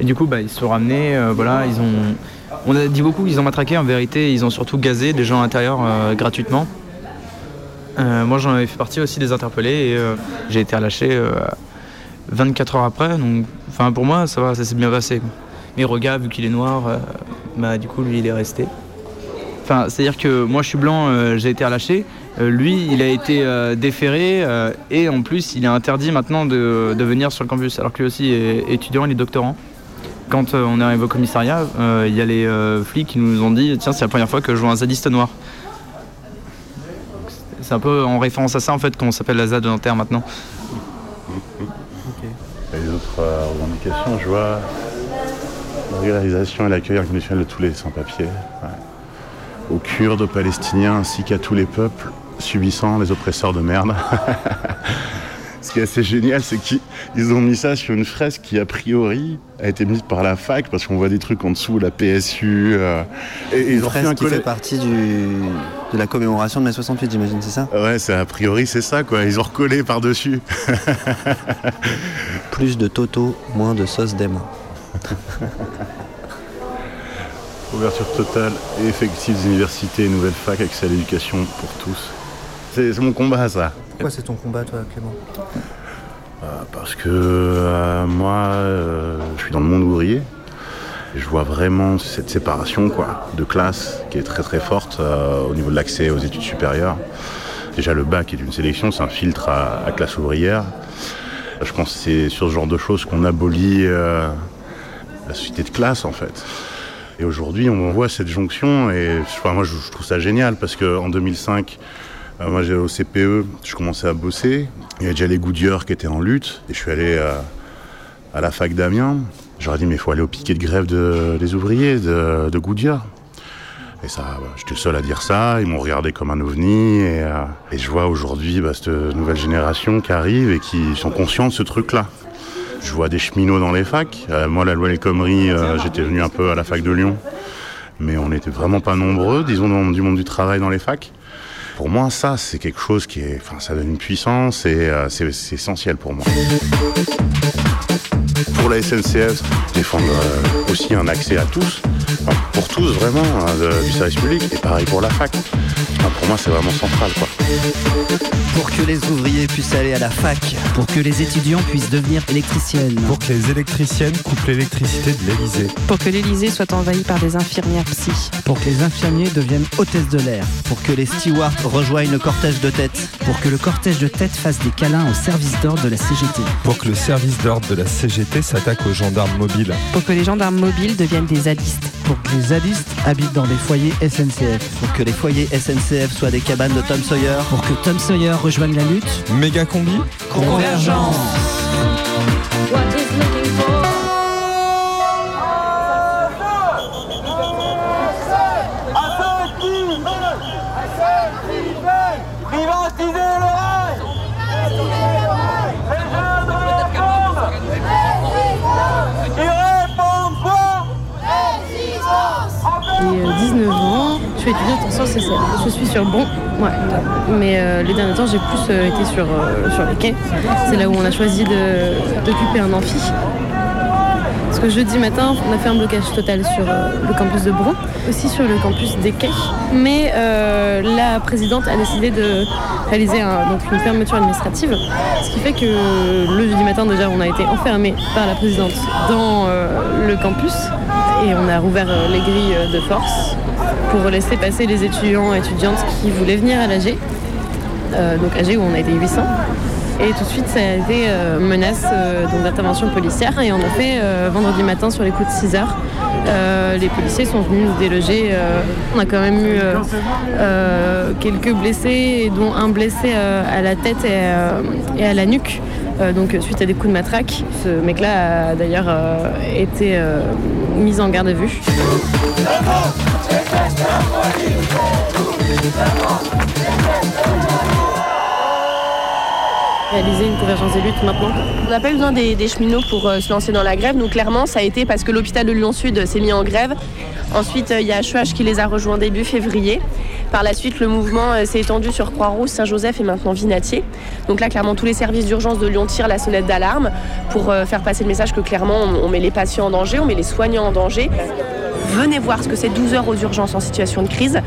Et du coup, bah, ils se sont ramenés. euh, voilà, ils ont. On a dit beaucoup qu'ils ont matraqué. En vérité, ils ont surtout gazé des gens à l'intérieur gratuitement. Moi, j'en avais fait partie aussi des interpellés et j'ai été relâché euh, 24 heures après. Donc, enfin, pour moi, ça va, ça s'est bien passé. Mais Roga, vu qu'il est noir, bah, du coup, lui, il est resté. Enfin, c'est-à-dire que moi, je suis blanc, j'ai été relâché. Euh, lui, il a été euh, déféré euh, et en plus, il est interdit maintenant de, venir sur le campus, alors que lui aussi est étudiant, il est doctorant. Quand on est arrivé au commissariat, il y a les flics qui nous ont dit Tiens, c'est la première fois que je vois un zadiste noir. C'est un peu en référence à ça en fait qu'on s'appelle la ZAD de Nanterre maintenant. Et les autres euh, revendications, je vois la et l'accueil inconditionnel de tous les sans-papiers. Aux Kurdes, aux Palestiniens, ainsi qu'à tous les peuples subissant les oppresseurs de merde. Ce qui est assez génial, c'est qu'ils ils ont mis ça sur une fresque qui, a priori, a été mise par la fac, parce qu'on voit des trucs en dessous, la PSU. euh, et, et ils Une ont fresque qui fait partie du, de la commémoration de mai 68, j'imagine, c'est ça? Ouais, c'est a priori c'est ça quoi. Ils ont recollé par-dessus. Plus de Toto, moins de sauce d'aimant. Ouverture totale et effective des universités et nouvelles facs, accès à l'éducation pour tous. C'est mon combat ça. Pourquoi c'est ton combat, toi, Clément Euh, Parce que euh, moi, euh, je suis dans le monde ouvrier. Je vois vraiment cette séparation quoi, de classe qui est très très forte euh, au niveau de l'accès aux études supérieures. Déjà le bac est une sélection, c'est un filtre à, à classe ouvrière. Je pense que c'est sur ce genre de choses qu'on abolit la société de classe en fait. Et aujourd'hui, on voit cette jonction et moi je, je trouve ça génial parce qu'en 2005, euh, moi au CPE, je commençais à bosser. Il y avait déjà les Goodyear qui étaient en lutte et je suis allé à la fac d'Amiens. J'aurais dit mais il faut aller au piquet de grève de- des ouvriers de, de Goodyear. Et ça, bah, j'étais seul à dire ça. Ils m'ont regardé comme un ovni. Et, euh, je vois aujourd'hui bah, cette nouvelle génération qui arrive et qui sont conscients de ce truc-là. Je vois des cheminots dans les facs. Euh, moi, la loi El Khomri, euh, j'étais venu un peu à la fac de Lyon. Mais on n'était vraiment pas nombreux, disons, du monde du travail dans les facs. Pour moi, ça, c'est quelque chose qui est. Enfin, ça donne une puissance et euh, c'est essentiel pour moi. Pour la SNCF, défendre euh, aussi un accès à tous, pour tous vraiment, hein, du service public, et pareil pour la fac. Pour moi, c'est vraiment central. Quoi. Pour que les ouvriers puissent aller à la fac. Pour que les étudiants puissent devenir électriciennes. Pour que les électriciennes coupent l'électricité de l'Elysée. Pour que l'Elysée soit envahi par des infirmières psy. Pour que les infirmiers deviennent hôtesses de l'air. Pour que les stewards rejoignent le cortège de tête. Pour que le cortège de tête fasse des câlins au service d'ordre de la CGT. Pour que le service d'ordre de la CGT s'attaque aux gendarmes mobiles. Pour que les gendarmes mobiles deviennent des zadistes. Pour que les zadistes habitent dans des foyers SNCF. Pour que les foyers SNCF soient des cabanes de Tom Sawyer. Pour que Tom Sawyer rejoigne la lutte. Méga combi Convergence. Je suis sur Bon, ouais. Mais euh, les derniers temps, j'ai plus euh, été sur, euh, sur les quais. C'est là où on a choisi d'occuper un amphi. Parce que jeudi matin, on a fait un blocage total sur le campus de Bron, aussi sur le campus des quais. Mais la présidente a décidé de réaliser donc une fermeture administrative. Ce qui fait que le jeudi matin, déjà, on a été enfermés par la présidente dans le campus et on a rouvert les grilles de force pour laisser passer les étudiants et étudiantes qui voulaient venir à l'AG. Euh, donc AG où on a été 800. Et tout de suite, ça a été euh, menace euh, d'intervention policière. Et a fait euh, vendredi matin sur les coups de 6 heures. Euh, les policiers sont venus nous déloger. on a quand même eu quelques blessés, dont un blessé à la tête et, à la nuque. Donc suite à des coups de matraque. Ce mec-là a d'ailleurs été mis en garde à vue. Réaliser une convergence des luttes maintenant. On n'a pas eu besoin des, cheminots pour euh, se lancer dans la grève. Nous, clairement, ça a été parce que l'hôpital de Lyon-Sud s'est mis en grève. Ensuite, euh, il y a HEH qui les a rejoints début février. Par la suite, le mouvement euh, s'est étendu sur Croix-Rousse, Saint-Joseph et maintenant Vinatier. Donc là, clairement, tous les services d'urgence de Lyon tirent la sonnette d'alarme pour faire passer le message que clairement, on met les patients en danger, on met les soignants en danger. Venez voir ce que c'est 12 heures aux urgences en situation de crise.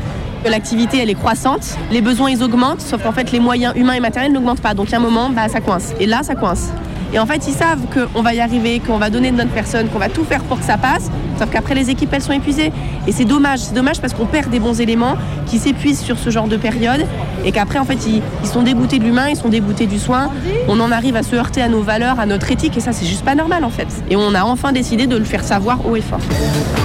L'activité, elle est croissante, les besoins, ils augmentent, sauf qu'en fait, les moyens humains et matériels n'augmentent pas. Donc, il un moment, bah, ça coince. Et là, ça coince. Et en fait, ils savent qu'on va y arriver, qu'on va donner de notre personne, qu'on va tout faire pour que ça passe. Sauf qu'après, les équipes, elles sont épuisées. Et c'est dommage. C'est dommage parce qu'on perd des bons éléments qui s'épuisent sur ce genre de période. Et qu'après, en fait, ils, ils sont dégoûtés de l'humain, ils sont dégoûtés du soin. On en arrive à se heurter à nos valeurs, à notre éthique. Et ça, c'est juste pas normal, en fait. Et on a enfin décidé de le faire savoir haut et fort.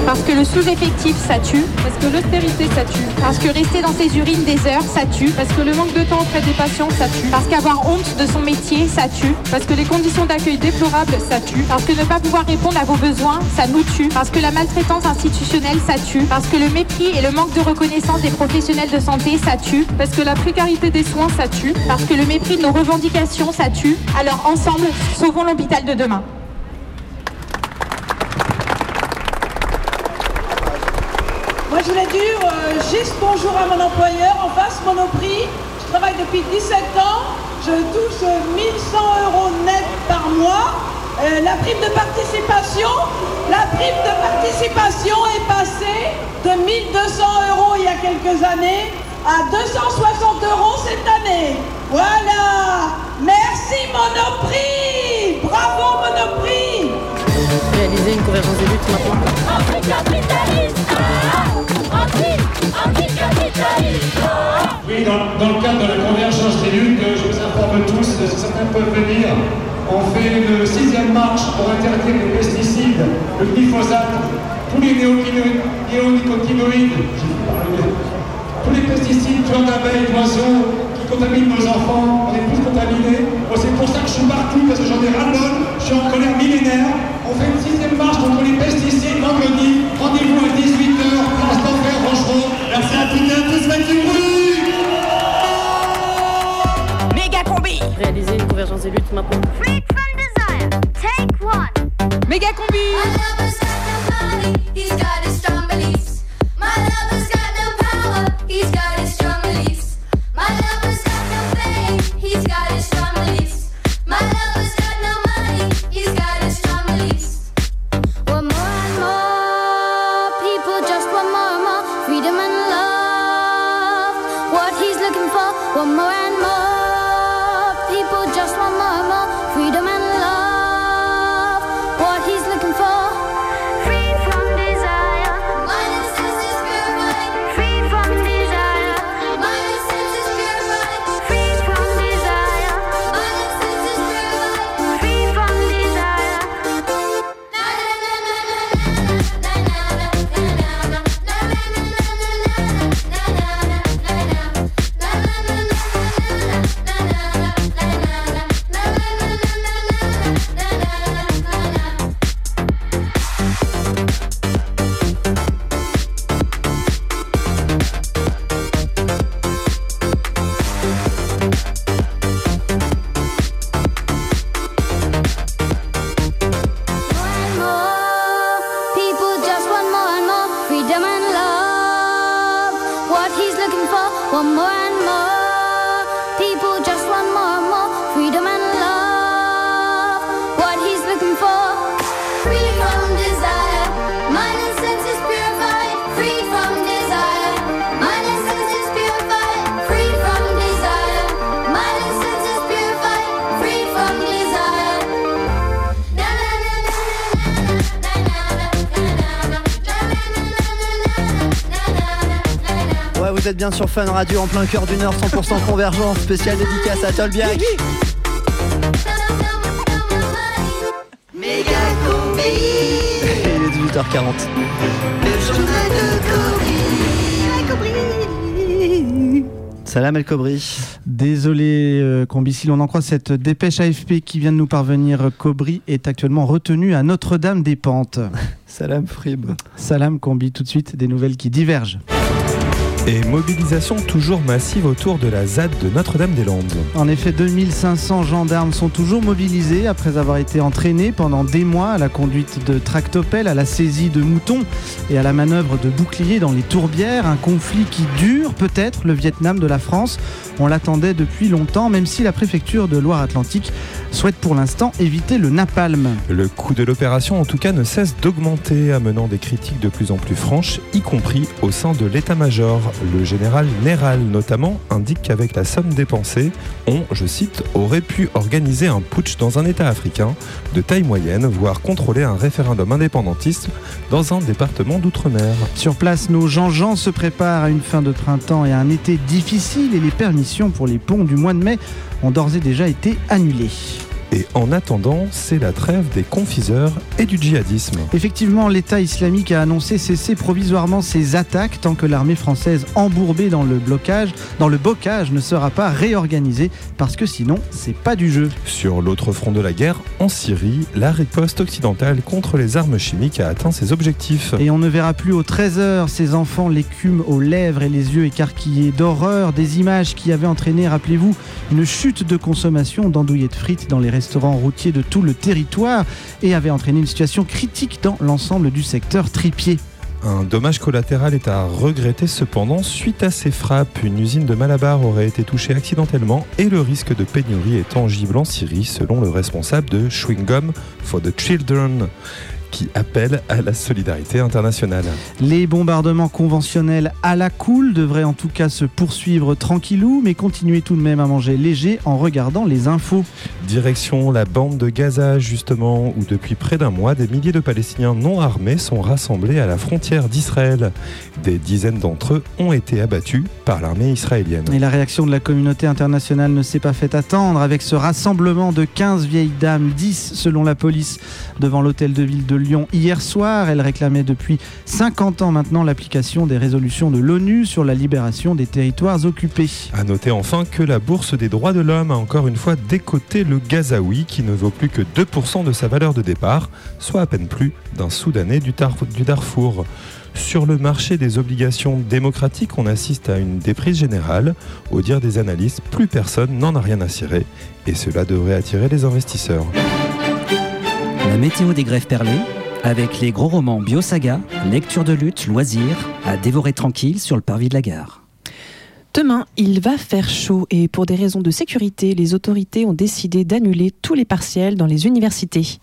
Parce que le sous-effectif, ça tue. Parce que l'austérité, ça tue. Parce que rester dans ses urines des heures, ça tue. Parce que le manque de temps auprès des patients, ça tue. Parce qu'avoir honte de son métier, ça tue. Parce que les conditions d'accueil déplorables, ça tue. Parce que ne pas pouvoir répondre à vos besoins, ça nous tue. Parce que la la maltraitance institutionnelle, ça tue. Parce que le mépris et le manque de reconnaissance des professionnels de santé, ça tue. Parce que la précarité des soins, ça tue. Parce que le mépris de nos revendications, ça tue. Alors ensemble, sauvons l'hôpital de demain. Moi, je voulais dire euh, juste bonjour à mon employeur en face Monoprix. Je travaille depuis 17 ans. Je touche 1100 euros net par mois. Euh, la prime de participation, la prime de participation est passée de 1200 euros il y a quelques années à 260 euros cette année. Voilà. Merci Monoprix. Bravo Monoprix. Réaliser une convergence des luttes maintenant. Oui, dans, dans le cadre de la convergence des luttes, je vous informe tous, si certains peuvent venir, on fait une sixième marche pour interdire les pesticides, le glyphosate, tous les néonicotinoïdes, tous les pesticides tueurs d'abeilles, d'oiseaux, qui contaminent nos enfants, on est tous contaminés. C'est pour ça que je suis partout, parce que j'en ai ras-le-bol, je suis en colère millénaire. On fait une sixième marche contre les pesticides vendredi. Rendez-vous à 18h, place d'enfer, Rochereau. Merci à toutes et à tous, Réaliser une convergence des luttes maintenant. Méga combi He's got his strong beliefs. Bien sur Fun Radio en plein cœur d'une heure 100% convergence, spéciale dédicace à Tolbiac. Il est 18h40. le journal de Cobry. Salam El Kobri. Désolé, euh, Combi, si l'on en croit cette dépêche AFP qui vient de nous parvenir, Cobry est actuellement retenu à Notre-Dame-des-Pentes. Salam Frib. Salam Combi, tout de suite des nouvelles qui divergent. Et mobilisation toujours massive autour de la ZAD de Notre-Dame-des-Landes. En effet, 2500 gendarmes sont toujours mobilisés après avoir été entraînés pendant des mois à la conduite de tractopelles, à la saisie de moutons et à la manœuvre de boucliers dans les tourbières. Un conflit qui dure peut-être le Vietnam de la France. On l'attendait depuis longtemps, même si la préfecture de Loire-Atlantique souhaite pour l'instant éviter le napalm. Le coût de l'opération, en tout cas, ne cesse d'augmenter, amenant des critiques de plus en plus franches, y compris au sein de l'état-major. Le général Néral, notamment, indique qu'avec la somme dépensée, on, je cite, aurait pu organiser un putsch dans un État africain de taille moyenne, voire contrôler un référendum indépendantiste dans un département d'outre-mer. Sur place, nos Jean-Jean se préparent à une fin de printemps et à un été difficile et les permissions pour les ponts du mois de mai ont d'ores et déjà été annulées. Et en attendant, c'est la trêve des confiseurs et du djihadisme. Effectivement, l'État islamique a annoncé cesser provisoirement ses attaques tant que l'armée française embourbée dans le blocage, dans le bocage, ne sera pas réorganisée parce que sinon, c'est pas du jeu. Sur l'autre front de la guerre, en Syrie, la riposte occidentale contre les armes chimiques a atteint ses objectifs. Et on ne verra plus aux 13h ces enfants l'écume aux lèvres et les yeux écarquillés d'horreur, des images qui avaient entraîné, rappelez-vous, une chute de consommation d'andouillettes frites dans les restaurants routiers de tout le territoire et avaient entraîné une situation critique dans l'ensemble du secteur tripier. Un dommage collatéral est à regretter cependant suite à ces frappes. Une usine de Malabar aurait été touchée accidentellement et le risque de pénurie est tangible en Syrie selon le responsable de Chewing Gum for the Children qui appelle à la solidarité internationale. Les bombardements conventionnels à la cool devraient en tout cas se poursuivre tranquillou, mais continuer tout de même à manger léger en regardant les infos. Direction la bande de Gaza, justement, où depuis près d'un mois, des milliers de Palestiniens non armés sont rassemblés à la frontière d'Israël. Des dizaines d'entre eux ont été abattus par l'armée israélienne. Et la réaction de la communauté internationale ne s'est pas fait attendre avec ce rassemblement de 15 vieilles dames, 10 selon la police, devant l'hôtel de ville de Lyon hier soir. Elle réclamait depuis 50 ans maintenant l'application des résolutions de l'ONU sur la libération des territoires occupés. À noter enfin que la Bourse des droits de l'homme a encore une fois décoté le Gazaoui qui ne vaut plus que 2% de sa valeur de départ, soit à peine plus d'un Soudanais du, du Darfour. Sur le marché des obligations démocratiques, on assiste à une déprise générale. Au dire des analystes, plus personne n'en a rien à cirer et cela devrait attirer les investisseurs. Météo des grèves perlées, avec les gros romans Biosaga, lecture de lutte, loisirs, à dévorer tranquille sur le parvis de la gare. Demain, il va faire chaud et pour des raisons de sécurité, les autorités ont décidé d'annuler tous les partiels dans les universités.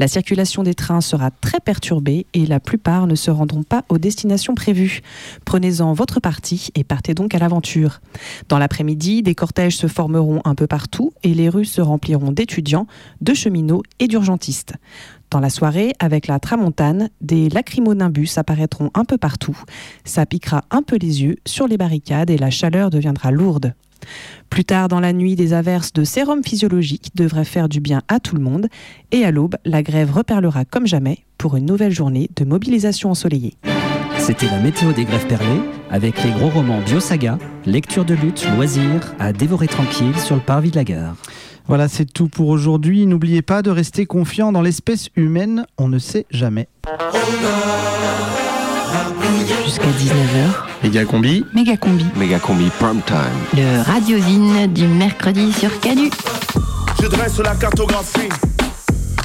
La circulation des trains sera très perturbée et la plupart ne se rendront pas aux destinations prévues. Prenez-en votre parti et partez donc à l'aventure. Dans l'après-midi, des cortèges se formeront un peu partout et les rues se rempliront d'étudiants, de cheminots et d'urgentistes. Dans la soirée, avec la tramontane, des lacrymonimbus apparaîtront un peu partout. Ça piquera un peu les yeux sur les barricades et la chaleur deviendra lourde. Plus tard dans la nuit, des averses de sérum physiologique devraient faire du bien à tout le monde. Et à l'aube, la grève reperlera comme jamais pour une nouvelle journée de mobilisation ensoleillée. C'était la météo des grèves perlées, avec les gros romans Biosaga, lecture de lutte, loisirs, à dévorer tranquille sur le parvis de la gare. Voilà, c'est tout pour aujourd'hui. N'oubliez pas de rester confiant dans l'espèce humaine, on ne sait jamais. Jusqu'à 19h, Méga combi. méga combi. Méga combi prime time. Le radiosine du mercredi sur Canu. Je dresse la cartographie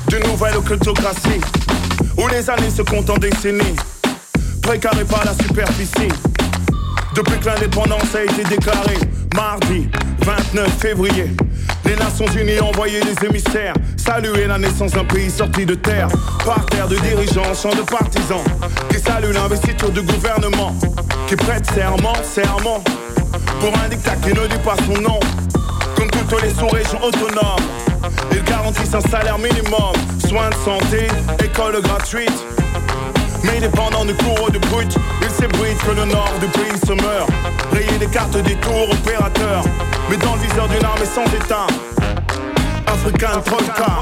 d'une nouvelle occultographie où les années se comptent en décennies, précarées par la superficie. Depuis que l'indépendance a été déclarée, mardi 29 février, les Nations Unies ont envoyé des émissaires saluer la naissance d'un pays sorti de terre. Par terre de dirigeants, chants de partisans, qui saluent l'investiture du gouvernement, qui prête serment, serment, pour un dictat qui ne dit pas son nom. Comme toutes les sous-régions autonomes, ils garantissent un salaire minimum, soins de santé, école gratuite. Mais dépendant du cours du brut, il s'ébruite que le nord du pays se meurt. Rayer les cartes des tours opérateurs, mais dans le viseur d'une armée sans état. African Troika.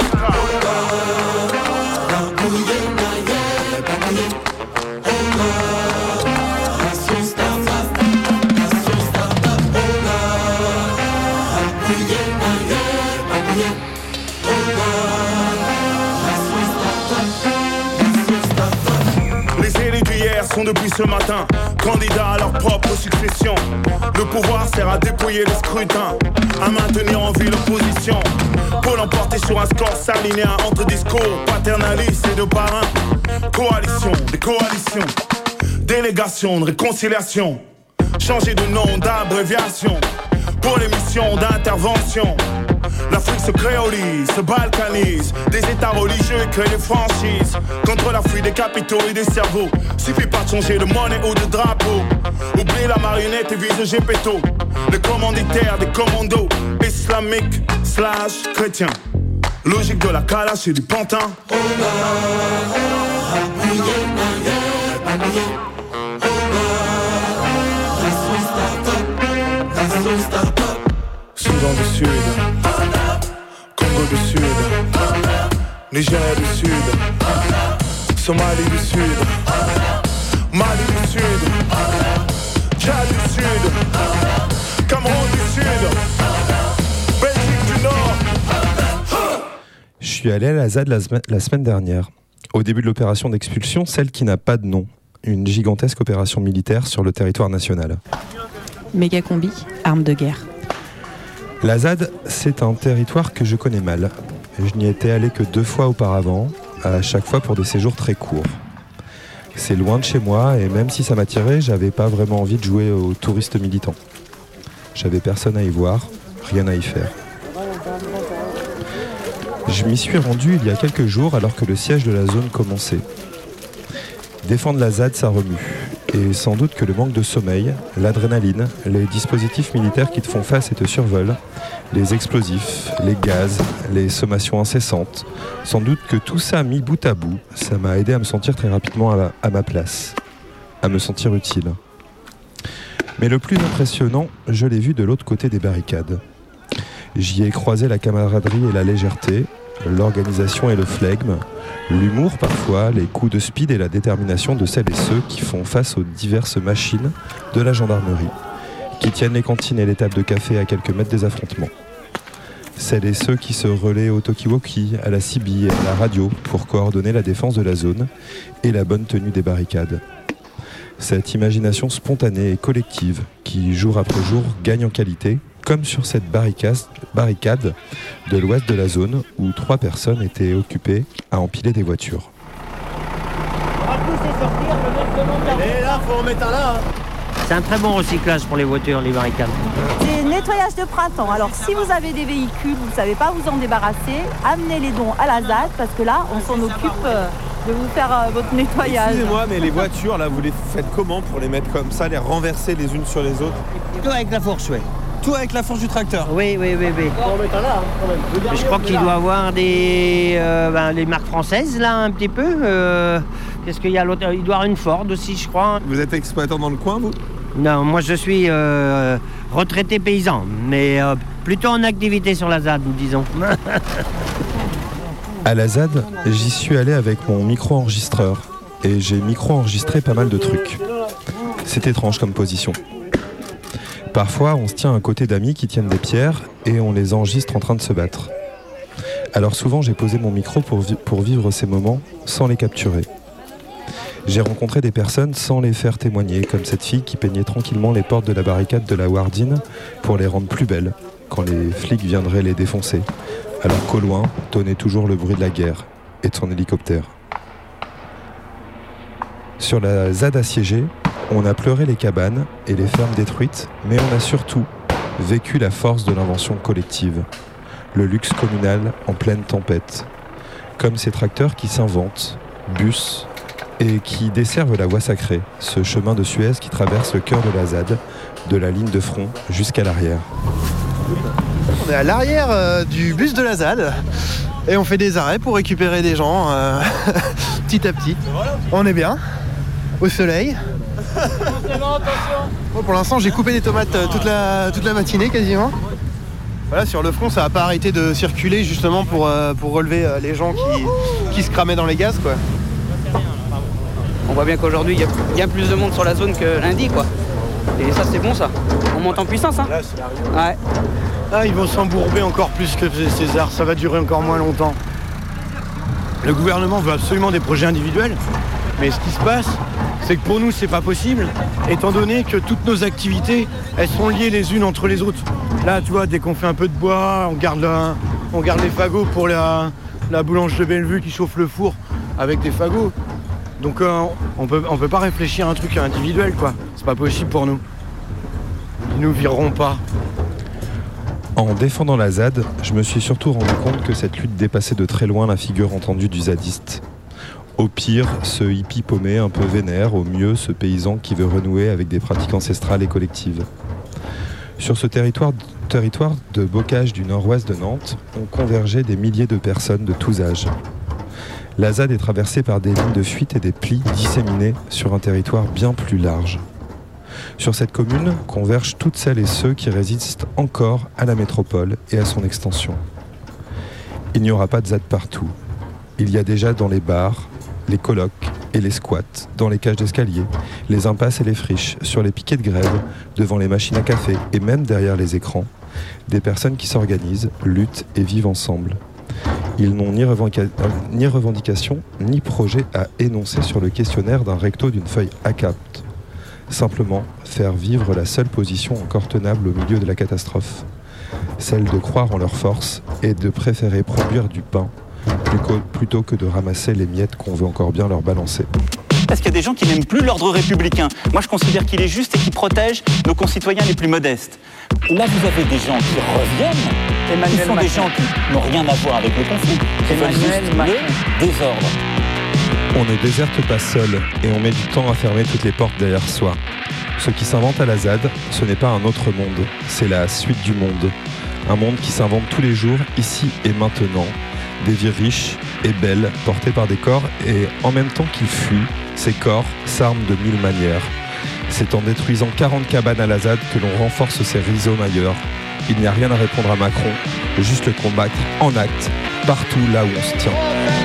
Depuis ce matin candidats à leur propre succession. Le pouvoir sert à dépouiller les scrutins, à maintenir en vie l'opposition. Pour l'emporter sur un score salinéen entre discours paternalistes et de parrains. Coalition, des coalitions, délégation de réconciliation. Changer de nom, d'abréviation. Pour les missions d'intervention. L'Afrique se créolise, se balkanise. Des états religieux créent des franchises. Contre la fuite des capitaux et des cerveaux. Suffit pas de changer de monnaie ou de drapeau. Oublie la marionnette et vise Gepetto. Les commanditaires des commandos. Islamiques slash chrétiens Logique de la calache et du pantin. Soudan du Sud du Sud, Niger du Sud, Somalie du Sud, Mali du Sud, Tchad du Sud, Cameroun du Sud, Belgique du Nord. Je suis allé à la ZAD la semaine dernière, au début de l'opération d'expulsion, celle qui n'a pas de nom, une gigantesque opération militaire sur le territoire national. Méga combi, arme de guerre. La ZAD, c'est un territoire que je connais mal. Je n'y étais allé que deux fois auparavant, à chaque fois pour des séjours très courts. C'est loin de chez moi et même si ça m'attirait, j'avais pas vraiment envie de jouer aux touristes militants. J'avais personne à y voir, rien à y faire. Je m'y suis rendu il y a quelques jours alors que le siège de la zone commençait. Défendre la ZAD, ça remue. Et sans doute que le manque de sommeil, l'adrénaline, les dispositifs militaires qui te font face et te survolent, les explosifs, les gaz, les sommations incessantes, sans doute que tout ça mis bout à bout, ça m'a aidé à me sentir très rapidement à, à ma place, à me sentir utile. Mais le plus impressionnant, je l'ai vu de l'autre côté des barricades. J'y ai croisé la camaraderie et la légèreté, l'organisation et le flegme, l'humour parfois, les coups de speed et la détermination de celles et ceux qui font face aux diverses machines de la gendarmerie, qui tiennent les cantines et les tables de café à quelques mètres des affrontements. Celles et ceux qui se relaient au talkie-walkie, à la CB et à la radio pour coordonner la défense de la zone et la bonne tenue des barricades. Cette imagination spontanée et collective qui, jour après jour, gagne en qualité, comme sur cette barricade, de l'ouest de la zone où trois personnes étaient occupées à empiler des voitures. Et là, faut en mettre un là. C'est un très bon recyclage pour les voitures, les barricades. C'est nettoyage de printemps. Alors si vous avez des véhicules, vous ne savez pas vous en débarrasser, amenez les dons à la ZAD parce que là, on s'en occupe euh, de vous faire euh, votre nettoyage. Excusez-moi, mais les voitures, là, vous les faites comment pour les mettre comme ça, les renverser les unes sur les autres? Tout avec la fourche, oui. Tout avec la fourche du tracteur Oui, oui, oui, oui. Hein. Mais je crois qu'il doit avoir des euh, ben, les marques françaises là un petit peu. euh, Qu'est-ce qu'il y a l'autre Il doit avoir une Ford aussi, je crois. Vous êtes exploitant dans le coin, vous? Non, moi je suis euh, retraité paysan, mais euh, plutôt en activité sur la ZAD, disons. À la ZAD, j'y suis allé avec mon micro-enregistreur et j'ai micro-enregistré pas mal de trucs. C'est étrange comme position. Parfois, on se tient à côté d'amis qui tiennent des pierres et on les enregistre en train de se battre. Alors souvent, j'ai posé mon micro pour, vi- pour vivre ces moments sans les capturer. J'ai rencontré des personnes sans les faire témoigner, comme cette fille qui peignait tranquillement les portes de la barricade de la Wardine pour les rendre plus belles quand les flics viendraient les défoncer, alors qu'au loin tonnait toujours le bruit de la guerre et de son hélicoptère. Sur la ZAD assiégée, on a pleuré les cabanes et les fermes détruites, mais on a surtout vécu la force de l'invention collective, le luxe communal en pleine tempête, comme ces tracteurs qui s'inventent, bus, et qui desservent la voie sacrée, ce chemin de Suez qui traverse le cœur de la ZAD, de la ligne de front jusqu'à l'arrière. On est à l'arrière euh, du bus de la ZAD et on fait des arrêts pour récupérer des gens euh, petit à petit. On est bien, au soleil. Moi, pour l'instant, j'ai coupé des tomates euh, toute la, toute la matinée quasiment. Voilà, sur le front, ça n'a pas arrêté de circuler justement pour, euh, pour relever euh, les gens qui, qui se cramaient dans les gaz. Quoi. On voit bien qu'aujourd'hui, il y a bien plus de monde sur la zone que lundi, quoi. Et ça, c'est bon, ça. On monte en puissance, hein. Ouais. Ah, ils vont s'embourber encore plus que César, ça va durer encore moins longtemps. Le gouvernement veut absolument des projets individuels, mais ce qui se passe, c'est que pour nous, c'est pas possible, étant donné que toutes nos activités, elles sont liées les unes entre les autres. Là, tu vois, dès qu'on fait un peu de bois, on garde, on garde les fagots pour la, la boulange de Bellevue qui chauffe le four avec des fagots. Donc euh, on peut, on peut pas réfléchir à un truc individuel, quoi. C'est pas possible pour nous. Ils nous vireront pas. En défendant la ZAD, je me suis surtout rendu compte que cette lutte dépassait de très loin la figure entendue du zadiste. Au pire, ce hippie paumé un peu vénère, au mieux, ce paysan qui veut renouer avec des pratiques ancestrales et collectives. Sur ce territoire, territoire de bocage du nord-ouest de Nantes, ont convergé des milliers de personnes de tous âges. La ZAD est traversée par des lignes de fuite et des plis disséminés sur un territoire bien plus large. Sur cette commune convergent toutes celles et ceux qui résistent encore à la métropole et à son extension. Il n'y aura pas de ZAD partout. Il y a déjà dans les bars, les colocs et les squats, dans les cages d'escalier, les impasses et les friches, sur les piquets de grève, devant les machines à café et même derrière les écrans, des personnes qui s'organisent, luttent et vivent ensemble. Ils n'ont ni, revendica- euh, ni revendication ni projet à énoncer sur le questionnaire d'un recto d'une feuille ACAPT. Simplement faire vivre la seule position encore tenable au milieu de la catastrophe, celle de croire en leur force et de préférer produire du pain plutôt- que de ramasser les miettes qu'on veut encore bien leur balancer. Parce qu'il y a des gens qui n'aiment plus l'ordre républicain. Moi, je considère qu'il est juste et qu'il protège nos concitoyens les plus modestes. Là, vous avez des gens qui reviennent, Emmanuel qui sont des gens qui n'ont rien à voir avec le conflit, qui veulent Emmanuel juste Macron. le désordre. On ne déserte pas seul et on met du temps à fermer toutes les portes derrière soi. Ce qui s'invente à la ZAD, ce n'est pas un autre monde, c'est la suite du monde. Un monde qui s'invente tous les jours, ici et maintenant. Des vies riches et belles, portées par des corps, et en même temps qu'ils fuient, ces corps s'arment de mille manières. C'est en détruisant 40 cabanes à la ZAD que l'on renforce ces rhizomes ailleurs. Il n'y a rien à répondre à Macron, juste le combattre en acte, partout là où on se tient.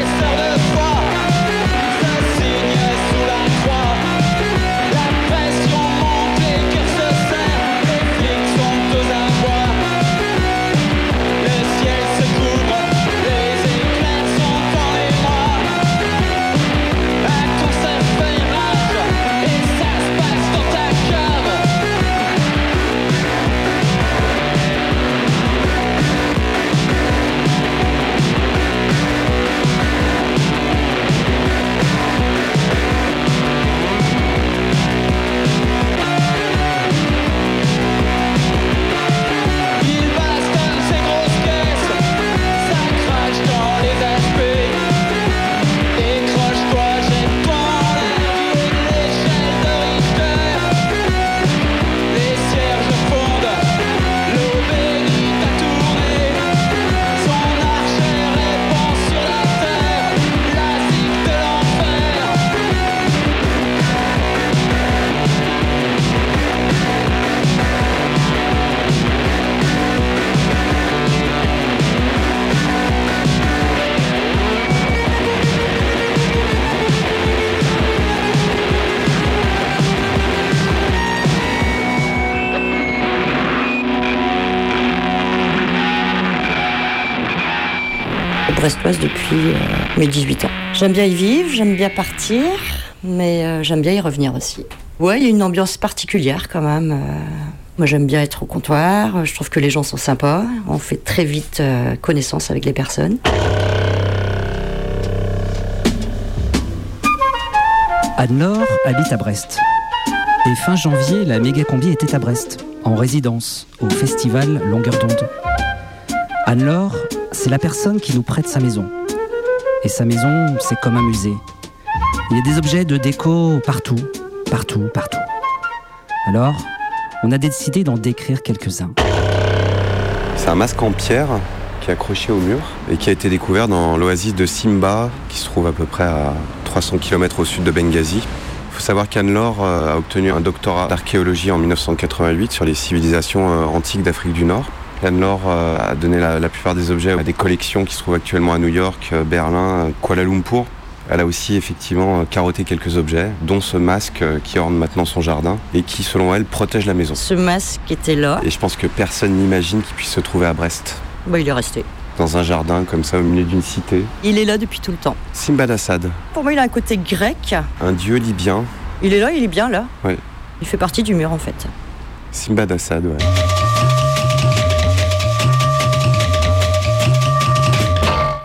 Depuis euh, mes 18 ans. J'aime bien y vivre, j'aime bien partir, mais euh, j'aime bien y revenir aussi. Ouais, il y a une ambiance particulière quand même. euh. Moi, j'aime bien être au comptoir. Je trouve que les gens sont sympas. On fait très vite connaissance avec les personnes. Anne-Laure habite à Brest. Et fin janvier, la méga combi était à Brest, en résidence, au festival Longueur d'onde. Anne-Laure, c'est la personne qui nous prête sa maison. Et sa maison, c'est comme un musée. Il y a des objets de déco partout, partout, partout. Alors, on a décidé d'en décrire quelques-uns. C'est un masque en pierre qui est accroché au mur et qui a été découvert dans l'oasis de Simba, qui se trouve à peu près à 300 km au sud de Benghazi. Il faut savoir qu'Anne-Laure euh, a obtenu un doctorat d'archéologie en 1988 sur les civilisations euh, antiques d'Afrique du Nord. Anne-Laure euh, a donné la, la plupart des objets à des collections qui se trouvent actuellement à New York, euh, Berlin, euh, Kuala Lumpur. Elle a aussi effectivement carotté quelques objets, dont ce masque qui orne maintenant son jardin et qui, selon elle, protège la maison. Ce masque était là. Et je pense que personne n'imagine qu'il puisse se trouver à Brest, Bah, il est resté. dans un jardin comme ça au milieu d'une cité. Il est là depuis tout le temps. Simbad Assad, Pour moi, il a un côté grec. un dieu libyen. Il est là, il est bien là. Ouais, Il fait partie du mur en fait. Simbad Assad, ouais.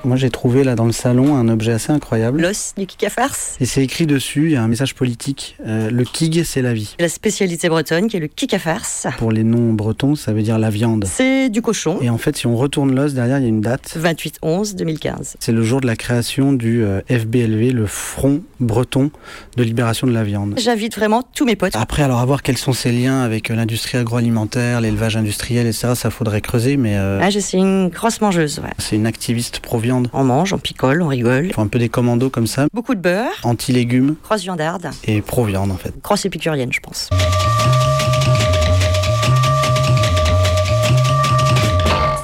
Moi, j'ai trouvé là dans le salon un objet assez incroyable. L'os du kikafars. Et c'est écrit dessus, il y a un message politique. Euh, le kig, c'est la vie. La spécialité bretonne qui est le kikafars. Pour les noms bretons, ça veut dire la viande. C'est du cochon. Et en fait, si on retourne l'os, derrière, il y a une date. 28-11-2015. C'est le jour de la création du euh, FBLV, le Front breton de libération de la viande. J'invite vraiment tous mes potes. Après, alors à voir quels sont ses liens avec euh, l'industrie agroalimentaire, l'élevage industriel, etc. Ça faudrait creuser, mais euh, Ah, je suis une grosse mangeuse, ouais. c'est une activiste pro-viande. On mange, on picole, on rigole. Font un peu des commandos comme ça. Beaucoup de beurre, Anti-légumes grosse viandarde, et pro-viande en fait. grosse épicurienne, je pense.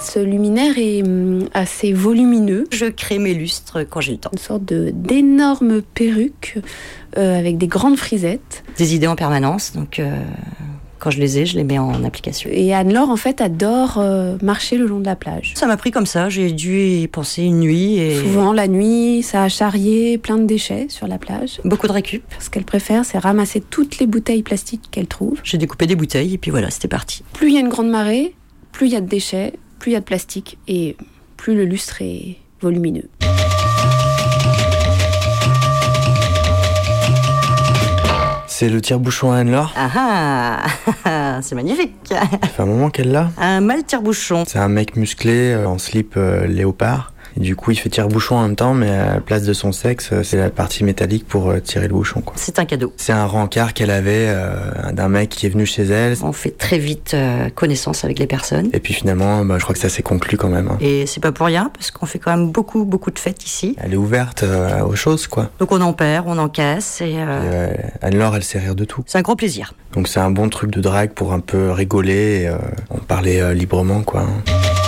Ce luminaire est, hum, assez volumineux. Je crée mes lustres quand j'ai le temps. Une sorte de- d'énormes perruques euh, avec des grandes frisettes. Des idées en permanence, donc euh, quand je les ai, je les mets en application. Et Anne-Laure, en fait, adore euh, marcher le long de la plage. Ça m'a pris comme ça, j'ai dû y penser une nuit et... Souvent, la nuit, ça a charrié plein de déchets sur la plage. Beaucoup de récup. Ce qu'elle préfère, c'est ramasser toutes les bouteilles plastiques qu'elle trouve. J'ai découpé des bouteilles et puis voilà, c'était parti. Plus il y a une grande marée, plus il y a de déchets, plus il y a de plastique et plus le lustre est volumineux. C'est le tire-bouchon à Anne-Laure. Ah ah C'est magnifique Ça fait un moment qu'elle l'a. Un mal tire-bouchon. C'est un mec musclé euh, en slip euh, léopard. Et du coup, il fait tire-bouchon en même temps, mais à la place de son sexe, euh, c'est la partie métallique pour euh, tirer le bouchon. quoi. C'est un cadeau. C'est un rencard qu'elle avait euh, d'un mec qui est venu chez elle. On fait très vite euh, connaissance avec les personnes. Et puis finalement, bah, je crois que ça s'est conclu quand même. hein. Et c'est pas pour rien, parce qu'on fait quand même beaucoup, beaucoup de fêtes ici. Elle est ouverte euh, aux choses, quoi. Donc on en perd, on en casse, et Anne-Laure, elle sait rire de tout. c'est un gros plaisir. Donc c'est un bon truc de drague pour un peu rigoler et en parler euh, librement, quoi. hein.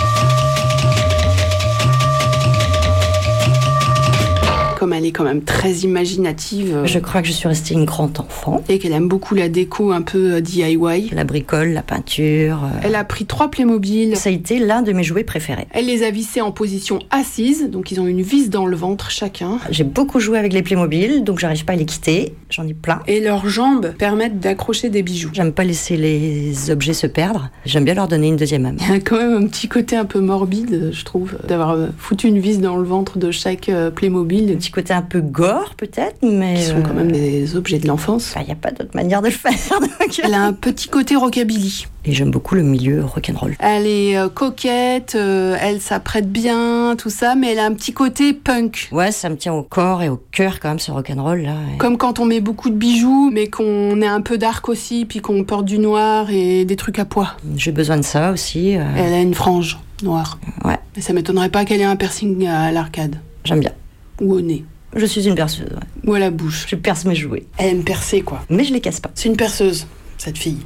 Comme elle est quand même très imaginative. euh, Je crois que je suis restée une grande enfant. Et qu'elle aime beaucoup la déco un peu euh, DIY. La bricole, la peinture. euh, Elle a pris trois Playmobil. Ça a été l'un de mes jouets préférés. Elle les a vissés en position assise, donc ils ont une vis dans le ventre chacun. J'ai beaucoup joué avec les Playmobil, donc j'arrive pas à les quitter. J'en ai plein. Et leurs jambes permettent d'accrocher des bijoux. J'aime pas laisser les objets se perdre. J'aime bien leur donner une deuxième âme. Il y a quand même un petit côté un peu morbide, je trouve, d'avoir foutu une vis dans le ventre de chaque Playmobil. Un petit côté un peu gore, peut-être, mais. Qui sont quand même des objets de l'enfance. Il n'y a pas d'autre manière de le faire. donc- Elle a un petit côté rockabilly. Et j'aime beaucoup le milieu rock'n'roll. Elle est euh, coquette, euh, elle s'apprête bien, tout ça, mais elle a un petit côté punk. Ouais, ça me tient au corps et au cœur quand même ce rock'n'roll là. Et- Comme quand on met beaucoup de bijoux, mais qu'on est un peu dark aussi, puis qu'on porte du noir et des trucs à poids. J'ai besoin de ça aussi. euh, Elle a une frange noire. Ouais. Mais ça m'étonnerait pas qu'elle ait un piercing à l'arcade. J'aime bien. Ou au nez. Je suis une perceuse. ouais. Ou à la bouche. Je perce mes jouets. Elle aime percer, quoi. Mais je les casse pas. C'est une perceuse, cette fille.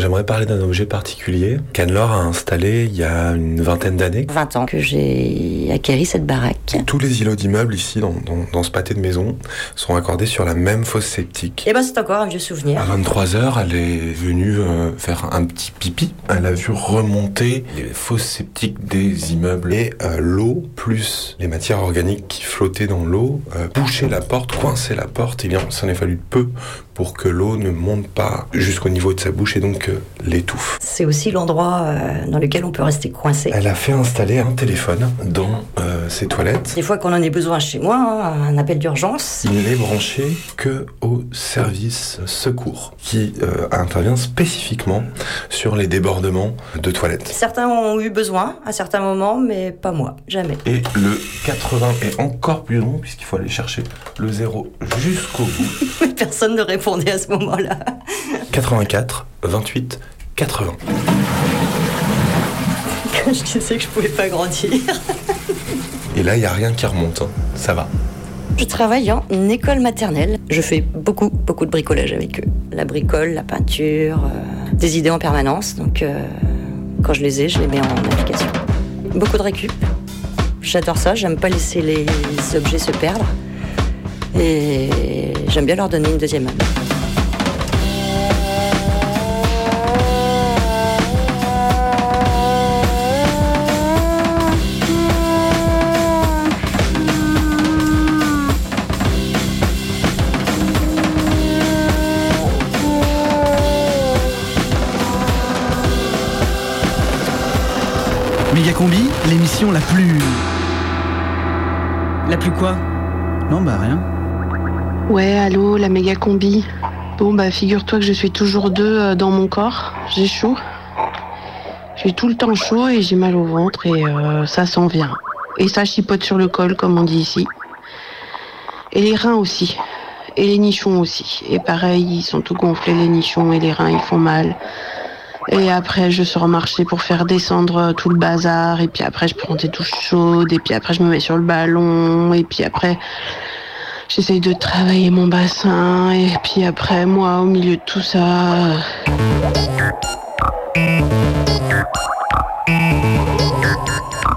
J'aimerais parler d'un objet particulier qu'Anne-Laure a installé il y a une vingtaine d'années. 20 ans que j'ai acquéri cette baraque. Tous les îlots d'immeubles ici, dans, dans- dans ce pâté de maison, sont accordés sur la même fosse septique. Et ben c'est encore un vieux souvenir. À 23h, elle est venue euh, faire un petit pipi. Elle a vu remonter les fosses septiques des immeubles. Et euh, l'eau, plus les matières organiques qui flottaient dans l'eau, euh, bouchaient la porte, coinçaient la porte. Et bien, ça en a fallu peu pour que l'eau ne monte pas jusqu'au niveau de sa bouche et donc l'étouffe. C'est aussi l'endroit euh, dans lequel on peut rester coincé. Elle a fait installer un téléphone dans euh, ses toilettes. Des fois qu'on en ait besoin chez moi, hein, un appel d'urgence. Il n'est branché que au service secours, qui euh, intervient spécifiquement sur les débordements de toilettes. Certains ont eu besoin à certains moments, mais pas moi, jamais. Et le 80 est encore plus long, puisqu'il faut aller chercher le zéro jusqu'au bout. Personne ne répondait à ce moment-là. 84, 28, 80. je disais que je pouvais pas grandir. Et là, il n'y a rien qui remonte. hein. Ça va. Je travaille en école maternelle. Je fais beaucoup, beaucoup de bricolage avec eux. La bricole, la peinture, euh, des idées en permanence. Donc, euh, quand je les ai, je les mets en application. Beaucoup de récup. J'adore ça. J'aime pas laisser les objets se perdre. Et j'aime bien leur donner une deuxième âme. Combi, l'émission la plus. La plus quoi? Non, bah rien. Ouais, allô, la méga combi. Bon, bah, figure-toi que je suis toujours deux euh, dans mon corps. J'ai chaud. J'ai tout le temps chaud et j'ai mal au ventre et euh, ça s'en vient. Et ça chipote sur le col, comme on dit ici. Et les reins aussi. Et les nichons aussi. Et pareil, ils sont tout gonflés, les nichons et les reins, ils font mal. Et après, je sors marcher pour faire descendre tout le bazar. Et puis après, je prends des douches chaudes. Et puis après, je me mets sur le ballon. Et puis après, j'essaye de travailler mon bassin. Et puis après, moi, au milieu de tout ça.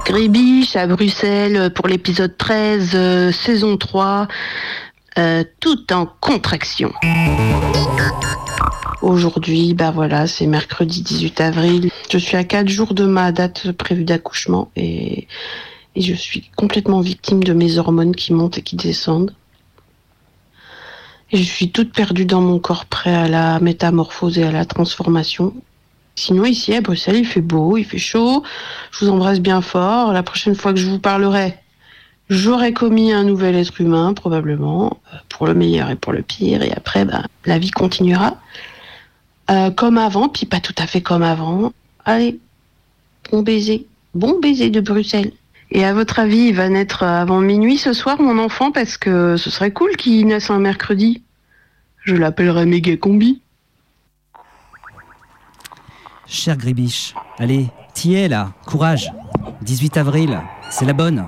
Grébiche à Bruxelles pour l'épisode 13, euh, saison 3, euh, tout en contraction. Aujourd'hui, bah voilà, c'est mercredi 18 avril. Je suis à 4 jours de ma date prévue d'accouchement et, je suis complètement victime de mes hormones qui montent et qui descendent. Et je suis toute perdue dans mon corps prêt à la métamorphose et à la transformation. Sinon, ici à Bruxelles, il fait beau, il fait chaud. Je vous embrasse bien fort. La prochaine fois que je vous parlerai, j'aurai commis un nouvel être humain, probablement, euh, pour le meilleur et pour le pire. Et après, bah, la vie continuera. Euh, comme avant, puis pas tout à fait comme avant. Allez, bon baiser. Bon baiser de Bruxelles. Et à votre avis, il va naître avant minuit ce soir, mon enfant, parce que ce serait cool qu'il naisse un mercredi. Je l'appellerai méga combi. Cher Gribiche, allez, t'y es là, courage. 18 avril, c'est la bonne.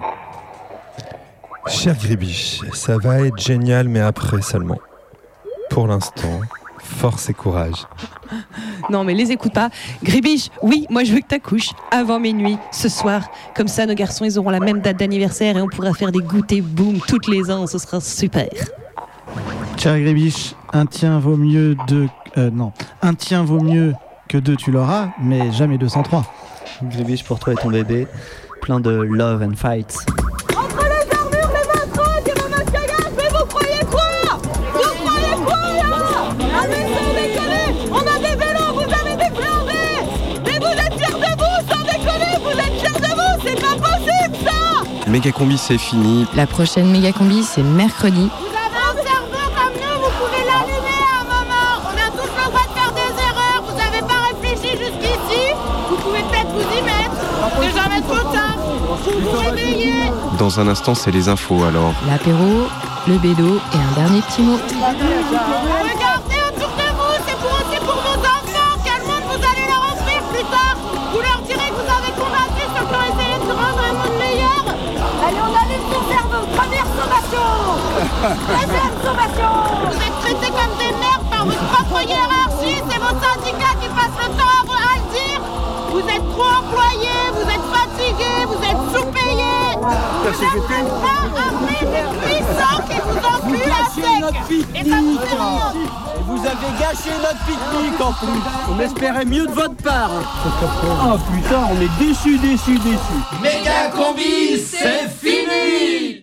Cher Gribiche, ça va être génial, mais après seulement. Pour l'instant, force et courage. Non, mais les écoute pas. Gribiche, oui, moi je veux que t'accouches avant minuit ce soir. Comme ça, nos garçons, ils auront la même date d'anniversaire et on pourra faire des goûters boum toutes les ans. Ce sera super. Cher Grébiche, un tien vaut mieux de. euh, non, un tien vaut mieux que deux, tu l'auras, mais jamais 203. Gribiche pour toi et ton bébé, plein de love and fights. Méga combi, c'est fini. La prochaine méga combi, c'est mercredi. Vous avez un cerveau comme nous, vous pouvez l'allumer à un moment On a tous le droit de faire des erreurs, vous avez pas réfléchi jusqu'ici Vous pouvez peut-être vous y mettre C'est jamais trop tard Vous vous réveillez Dans un instant, c'est les infos alors. L'apéro, le bédo et un dernier petit mot. Deuxième sommation Vous êtes traités comme des merdes par votre propre hiérarchie. C'est vos syndicats qui passent le temps à, vous- à le dire. Vous êtes trop employés, vous êtes fatigués, vous êtes sous-payés. Vous êtes même pas armés des puissants qui vous enculent à sec. Et ça vous fait rien. Vous avez gâché notre pique-nique en plus. On espérait mieux de votre part. Oh putain, on est déçus, déçus, déçus. Méga combi, c'est fini